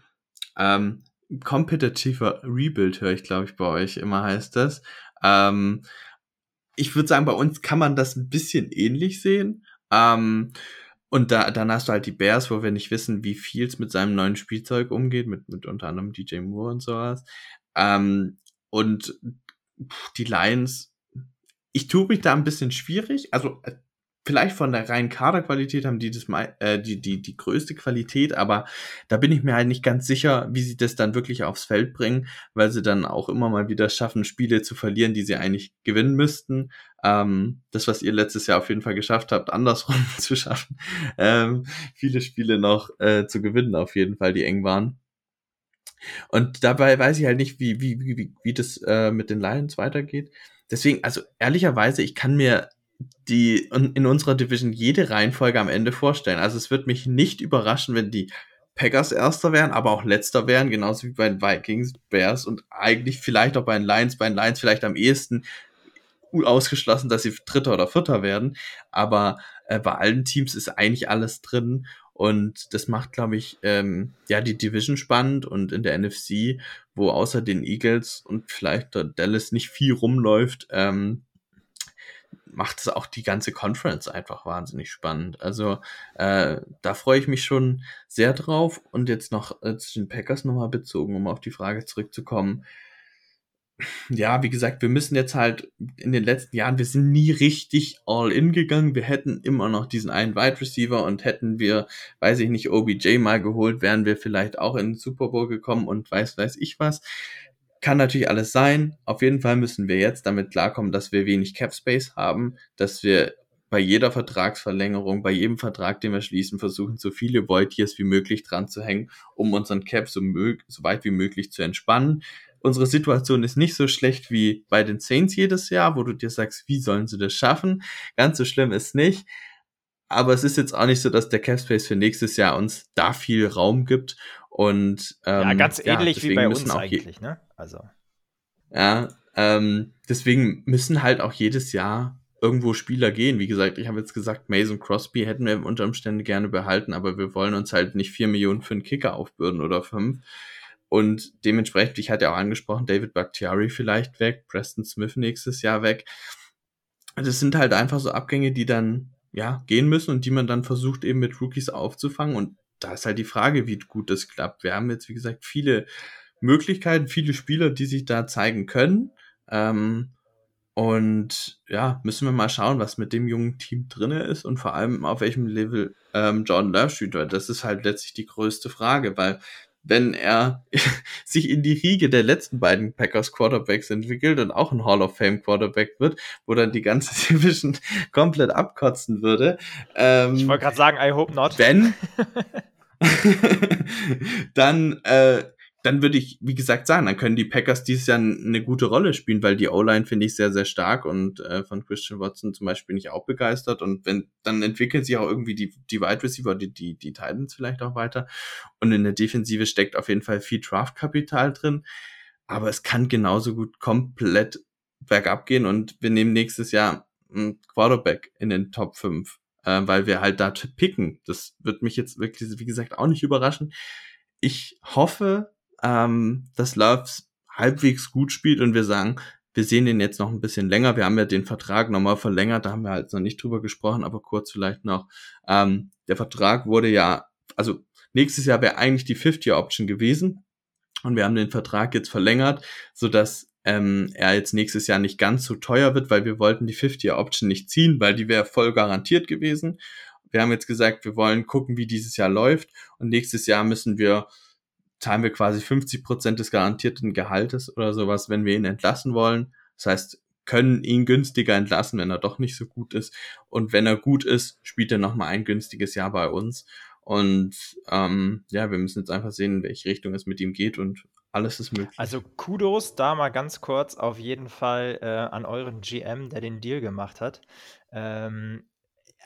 ähm, kompetitiver Rebuild, höre ich, glaube ich, bei euch immer heißt das. Ähm, ich würde sagen, bei uns kann man das ein bisschen ähnlich sehen. Ähm, und da, dann hast du halt die Bears, wo wir nicht wissen, wie viel es mit seinem neuen Spielzeug umgeht, mit, mit unter anderem DJ Moore und sowas. Ähm, und die Lions, ich tue mich da ein bisschen schwierig. Also vielleicht von der reinen Kaderqualität haben die das äh, die, die, die größte Qualität, aber da bin ich mir halt nicht ganz sicher, wie sie das dann wirklich aufs Feld bringen, weil sie dann auch immer mal wieder schaffen, Spiele zu verlieren, die sie eigentlich gewinnen müssten. Ähm, das, was ihr letztes Jahr auf jeden Fall geschafft habt, andersrum <laughs> zu schaffen, ähm, viele Spiele noch äh, zu gewinnen, auf jeden Fall, die eng waren. Und dabei weiß ich halt nicht, wie, wie, wie, wie das äh, mit den Lions weitergeht. Deswegen, also ehrlicherweise, ich kann mir die in unserer Division jede Reihenfolge am Ende vorstellen. Also es wird mich nicht überraschen, wenn die Packers erster wären, aber auch letzter wären, genauso wie bei den Vikings, Bears und eigentlich vielleicht auch bei den Lions, bei den Lions vielleicht am ehesten ausgeschlossen, dass sie dritter oder vierter werden. Aber Äh, bei allen Teams ist eigentlich alles drin und das macht, glaube ich, ähm, ja, die Division spannend und in der NFC, wo außer den Eagles und vielleicht der Dallas nicht viel rumläuft, ähm, macht es auch die ganze Conference einfach wahnsinnig spannend. Also äh, da freue ich mich schon sehr drauf. Und jetzt noch äh, zu den Packers nochmal bezogen, um auf die Frage zurückzukommen ja, wie gesagt, wir müssen jetzt halt in den letzten Jahren, wir sind nie richtig all in gegangen. Wir hätten immer noch diesen einen Wide Receiver und hätten wir, weiß ich nicht, OBJ mal geholt, wären wir vielleicht auch in den Super Bowl gekommen und weiß, weiß ich was. Kann natürlich alles sein. Auf jeden Fall müssen wir jetzt damit klarkommen, dass wir wenig Cap Space haben, dass wir bei jeder Vertragsverlängerung, bei jedem Vertrag, den wir schließen, versuchen, so viele Void Years wie möglich dran zu hängen, um unseren Cap so, so weit wie möglich zu entspannen unsere Situation ist nicht so schlecht wie bei den Saints jedes Jahr, wo du dir sagst, wie sollen sie das schaffen? Ganz so schlimm ist nicht. Aber es ist jetzt auch nicht so, dass der Cap Space für nächstes Jahr uns da viel Raum gibt. Und ähm, ja, ganz ähnlich ja, wie bei uns eigentlich, ne? Also ja, ähm, deswegen müssen halt auch jedes Jahr irgendwo Spieler gehen. Wie gesagt, ich habe jetzt gesagt, Mason Crosby hätten wir unter Umständen gerne behalten, aber wir wollen uns halt nicht vier Millionen für einen Kicker aufbürden oder fünf. Und dementsprechend, ich hatte ja auch angesprochen, David Bakhtiari vielleicht weg, Preston Smith nächstes Jahr weg. Das sind halt einfach so Abgänge, die dann ja gehen müssen und die man dann versucht eben mit Rookies aufzufangen. Und da ist halt die Frage, wie gut das klappt. Wir haben jetzt, wie gesagt, viele Möglichkeiten, viele Spieler, die sich da zeigen können. Ähm, und ja, müssen wir mal schauen, was mit dem jungen Team drinne ist und vor allem auf welchem Level ähm, Jordan Love spielt, weil das ist halt letztlich die größte Frage, weil wenn er <laughs> sich in die Riege der letzten beiden Packers Quarterbacks entwickelt und auch ein Hall of Fame Quarterback wird, wo dann die ganze <laughs> Division komplett abkotzen würde. Ähm, ich wollte gerade sagen, I hope not. Wenn, <laughs> <laughs> dann äh, dann würde ich, wie gesagt, sagen, dann können die Packers dieses Jahr eine gute Rolle spielen, weil die O-Line finde ich sehr, sehr stark und äh, von Christian Watson zum Beispiel bin ich auch begeistert und wenn, dann entwickeln sich auch irgendwie die, die Wide Receiver, die, die, die Titans vielleicht auch weiter und in der Defensive steckt auf jeden Fall viel Draftkapital drin, aber es kann genauso gut komplett bergab gehen und wir nehmen nächstes Jahr einen Quarterback in den Top 5, äh, weil wir halt da picken. Das wird mich jetzt wirklich, wie gesagt, auch nicht überraschen. Ich hoffe, ähm, dass Loves halbwegs gut spielt und wir sagen, wir sehen den jetzt noch ein bisschen länger. Wir haben ja den Vertrag nochmal verlängert, da haben wir halt noch nicht drüber gesprochen, aber kurz vielleicht noch. Ähm, der Vertrag wurde ja, also nächstes Jahr wäre eigentlich die 50-Option gewesen und wir haben den Vertrag jetzt verlängert, so dass ähm, er jetzt nächstes Jahr nicht ganz so teuer wird, weil wir wollten die 50-Option nicht ziehen, weil die wäre voll garantiert gewesen. Wir haben jetzt gesagt, wir wollen gucken, wie dieses Jahr läuft und nächstes Jahr müssen wir zahlen wir quasi 50 Prozent des garantierten Gehaltes oder sowas, wenn wir ihn entlassen wollen. Das heißt, können ihn günstiger entlassen, wenn er doch nicht so gut ist. Und wenn er gut ist, spielt er nochmal ein günstiges Jahr bei uns. Und ähm, ja, wir müssen jetzt einfach sehen, in welche Richtung es mit ihm geht und alles ist möglich. Also Kudos da mal ganz kurz auf jeden Fall äh, an euren GM, der den Deal gemacht hat. Ähm,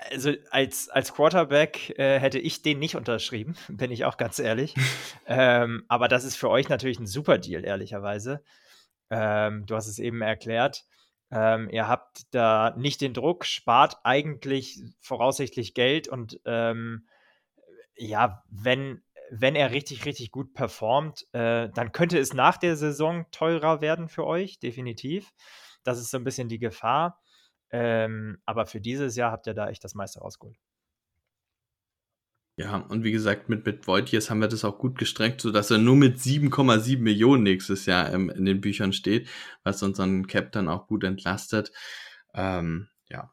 also als, als Quarterback äh, hätte ich den nicht unterschrieben, <laughs> bin ich auch ganz ehrlich. <laughs> ähm, aber das ist für euch natürlich ein super Deal, ehrlicherweise. Ähm, du hast es eben erklärt. Ähm, ihr habt da nicht den Druck, spart eigentlich voraussichtlich Geld und ähm, ja, wenn, wenn er richtig, richtig gut performt, äh, dann könnte es nach der Saison teurer werden für euch, definitiv. Das ist so ein bisschen die Gefahr. Ähm, aber für dieses Jahr habt ihr da echt das meiste rausgeholt. Ja, und wie gesagt, mit, mit Voitiers haben wir das auch gut gestreckt, sodass er nur mit 7,7 Millionen nächstes Jahr ähm, in den Büchern steht, was unseren Cap dann auch gut entlastet. Ähm, ja,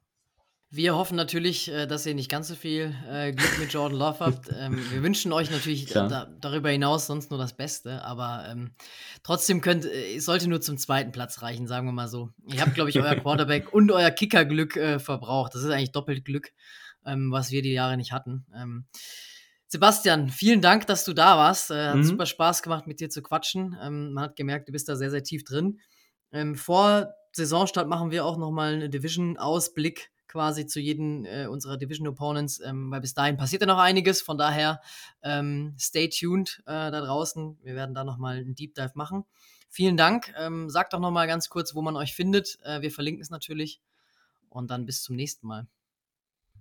wir hoffen natürlich, äh, dass ihr nicht ganz so viel äh, Glück mit Jordan Love habt. <laughs> Ähm, wir wünschen euch natürlich da, darüber hinaus sonst nur das Beste, aber ähm, trotzdem könnt, äh, es sollte nur zum zweiten Platz reichen, sagen wir mal so. Ihr habt, glaube ich, euer <laughs> Quarterback und euer Kickerglück äh, verbraucht. Das ist eigentlich doppelt Glück, ähm, was wir die Jahre nicht hatten. Ähm, Sebastian, vielen Dank, dass du da warst. Äh, hat mhm. super Spaß gemacht, mit dir zu quatschen. Ähm, man hat gemerkt, du bist da sehr, sehr tief drin. Ähm, vor Saisonstart machen wir auch nochmal einen Division-Ausblick quasi zu jedem äh, unserer Division Opponents, ähm, weil bis dahin passiert ja noch einiges. Von daher ähm, stay tuned äh, da draußen. Wir werden da nochmal einen Deep Dive machen. Vielen Dank. Ähm, sagt doch nochmal ganz kurz, wo man euch findet. Äh, wir verlinken es natürlich. Und dann bis zum nächsten Mal.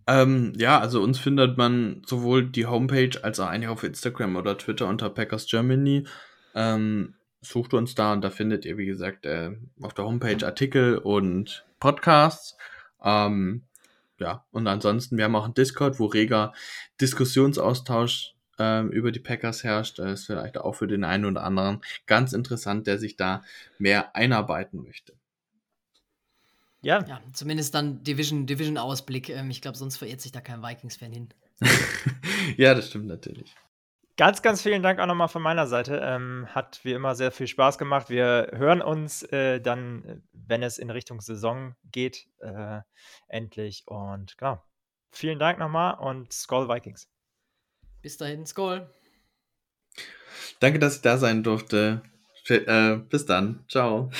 Ähm, ja, also uns findet man sowohl die Homepage als auch eigentlich auf Instagram oder Twitter unter Packers Germany. Ähm, sucht uns da und da findet ihr, wie gesagt, äh, auf der Homepage Artikel und Podcasts. Ähm, ja, und ansonsten, wir haben auch einen Discord, wo reger Diskussionsaustausch ähm, über die Packers herrscht. Das ist vielleicht auch für den einen oder anderen ganz interessant, der sich da mehr einarbeiten möchte. Ja. ja, zumindest dann Division, Division Ausblick. Ähm, ich glaube, sonst verirrt sich da kein Vikings-Fan hin. <laughs> ja, das stimmt natürlich. Ganz, ganz vielen Dank auch nochmal von meiner Seite. Ähm, hat wie immer sehr viel Spaß gemacht. Wir hören uns äh, dann, wenn es in Richtung Saison geht, äh, endlich. Und genau. Vielen Dank nochmal und Skull Vikings. Bis dahin, Skull. Danke, dass ich da sein durfte. Äh, bis dann. Ciao.